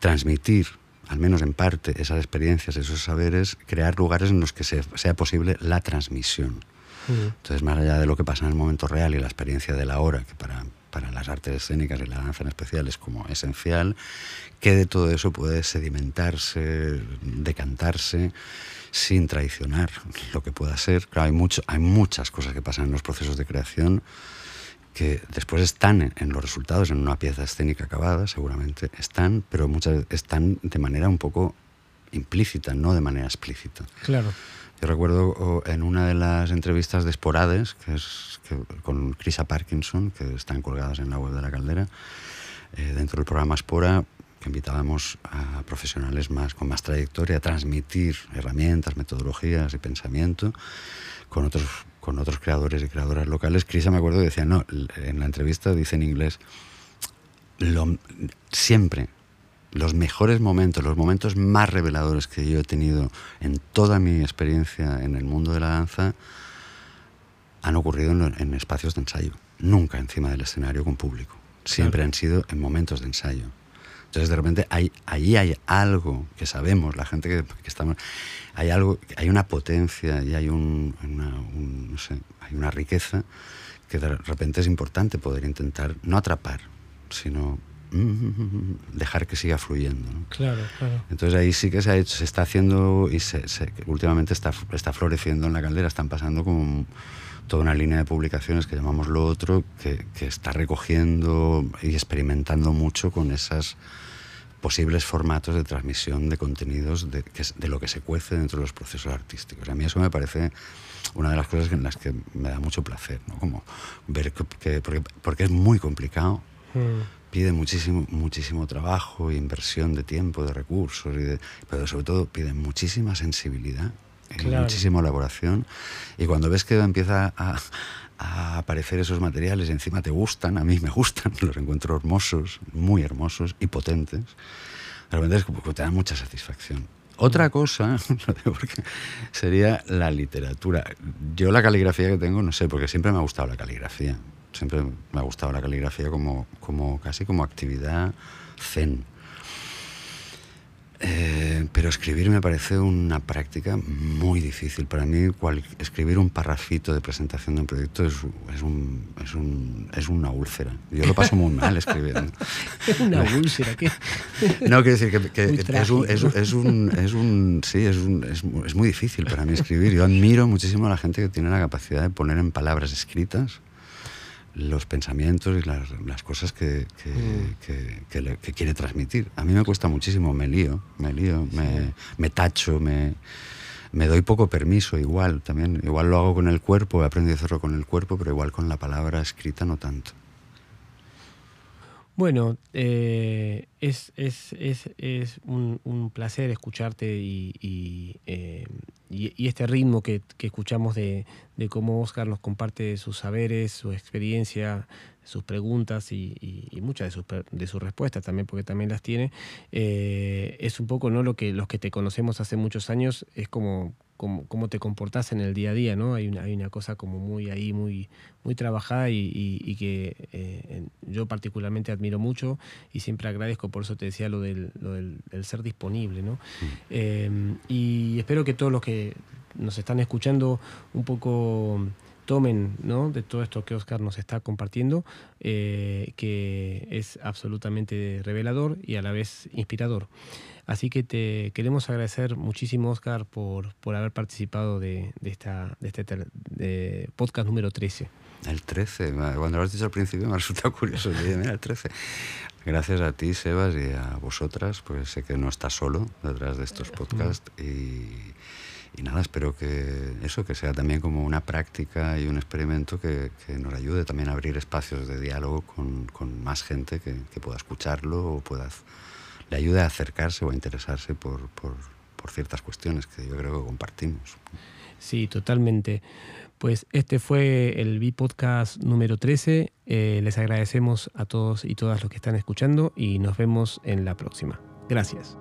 transmitir, al menos en parte, esas experiencias, esos saberes, crear lugares en los que sea posible la transmisión. Entonces, más allá de lo que pasa en el momento real y la experiencia de la hora, que para, para las artes escénicas y la danza en especial es como esencial, que de todo eso puede sedimentarse, decantarse, sin traicionar lo que pueda ser. Hay, mucho, hay muchas cosas que pasan en los procesos de creación que después están en, los resultados, en una pieza escénica acabada, seguramente están, pero muchas están de manera un poco implícita, no de manera explícita. Claro. Yo recuerdo en una de las entrevistas de Esporades, que es con Crisa Parkinson, que están colgadas en la web de la caldera, eh, dentro del programa Espora, que invitábamos a profesionales más, con más trayectoria a transmitir herramientas, metodologías y pensamiento con otros con otros creadores y creadoras locales, Crisa me acuerdo decía, no, en la entrevista dice en inglés, siempre los mejores momentos, los momentos más reveladores que yo he tenido en toda mi experiencia en el mundo de la danza, han ocurrido en, espacios de ensayo, nunca encima del escenario con público, siempre han sido en momentos de ensayo. Entonces de repente hay, ahí hay algo que sabemos, la gente que, que estamos hay algo, hay una potencia y hay, una, hay una riqueza que de repente es importante poder intentar no atrapar, sino dejar que siga fluyendo. Claro, claro. Entonces ahí sí que se ha hecho, se está haciendo y se, últimamente está, está floreciendo en la caldera, están pasando como toda una línea de publicaciones que llamamos lo otro, que, que está recogiendo y experimentando mucho con esas posibles formatos de transmisión de contenidos de, de, lo que se cuece dentro de los procesos artísticos. A mí eso me parece una de las cosas en las que me da mucho placer, ¿no? Como ver que, porque, es muy complicado, mm. Pide muchísimo, muchísimo trabajo, inversión de tiempo, de recursos, y pero sobre todo pide muchísima sensibilidad, y muchísima elaboración. Y cuando ves que empieza a, a aparecer esos materiales encima te gustan, a mí me gustan, los encuentro hermosos, muy hermosos y potentes, realmente es como que te da mucha satisfacción. Otra cosa, sería la literatura. Yo la caligrafía que tengo, no sé, porque siempre me ha gustado la caligrafía. Siempre me ha gustado la caligrafía como, como casi como actividad zen. Eh, pero escribir me parece una práctica muy difícil. Para mí, escribir un parrafito de presentación de un proyecto es, es, un, es, un, es una úlcera. Yo lo paso muy mal escribiendo. ¿Una úlcera? ¿Qué? No, quiero decir que, es, un, es, un, es, un, Sí, es, un, es muy difícil para mí escribir. Yo admiro muchísimo a la gente que tiene la capacidad de poner en palabras escritas los pensamientos y las, las cosas que, que, que, quiere transmitir. A mí me cuesta muchísimo, me lío, me lío, me, me, tacho, me, me doy poco permiso igual, también. Igual lo hago con el cuerpo, he aprendido a hacerlo con el cuerpo, pero igual con la palabra escrita no tanto. Bueno, eh, es, es, es, es un, un, placer escucharte y, y, eh, y, este ritmo que, que escuchamos de, de, cómo Oscar nos comparte sus saberes, su experiencia, sus preguntas y, muchas de sus, de sus respuestas también, porque también las tiene, eh, es un poco ¿no? lo que los que te conocemos hace muchos años, es como cómo, te comportás en el día a día, ¿no? Hay una, hay una cosa como muy ahí, muy, muy trabajada y, que eh, yo particularmente admiro mucho y siempre agradezco, por eso te decía lo del, ser disponible, ¿no? Mm. Eh, y espero que todos los que nos están escuchando un poco tomen ¿no? de todo esto que Oscar nos está compartiendo, eh, que es absolutamente revelador y a la vez inspirador. Así que te queremos agradecer muchísimo, Oscar, por, por haber participado de, esta, de este podcast número 13. El 13, cuando lo has dicho al principio me resulta curioso, mira, el 13. Gracias a ti, Sebas, y a vosotras, pues sé que no estás solo detrás de estos podcasts y y nada, espero que eso, que sea también como una práctica y un experimento que, nos ayude también a abrir espacios de diálogo con, con más gente que, que, pueda escucharlo o pueda, le ayude a acercarse o a interesarse por, por, por ciertas cuestiones que yo creo que compartimos. Sí, totalmente. Pues este fue el B-Podcast número 13. Eh, les agradecemos a todos y todas los que están escuchando y nos vemos en la próxima. Gracias.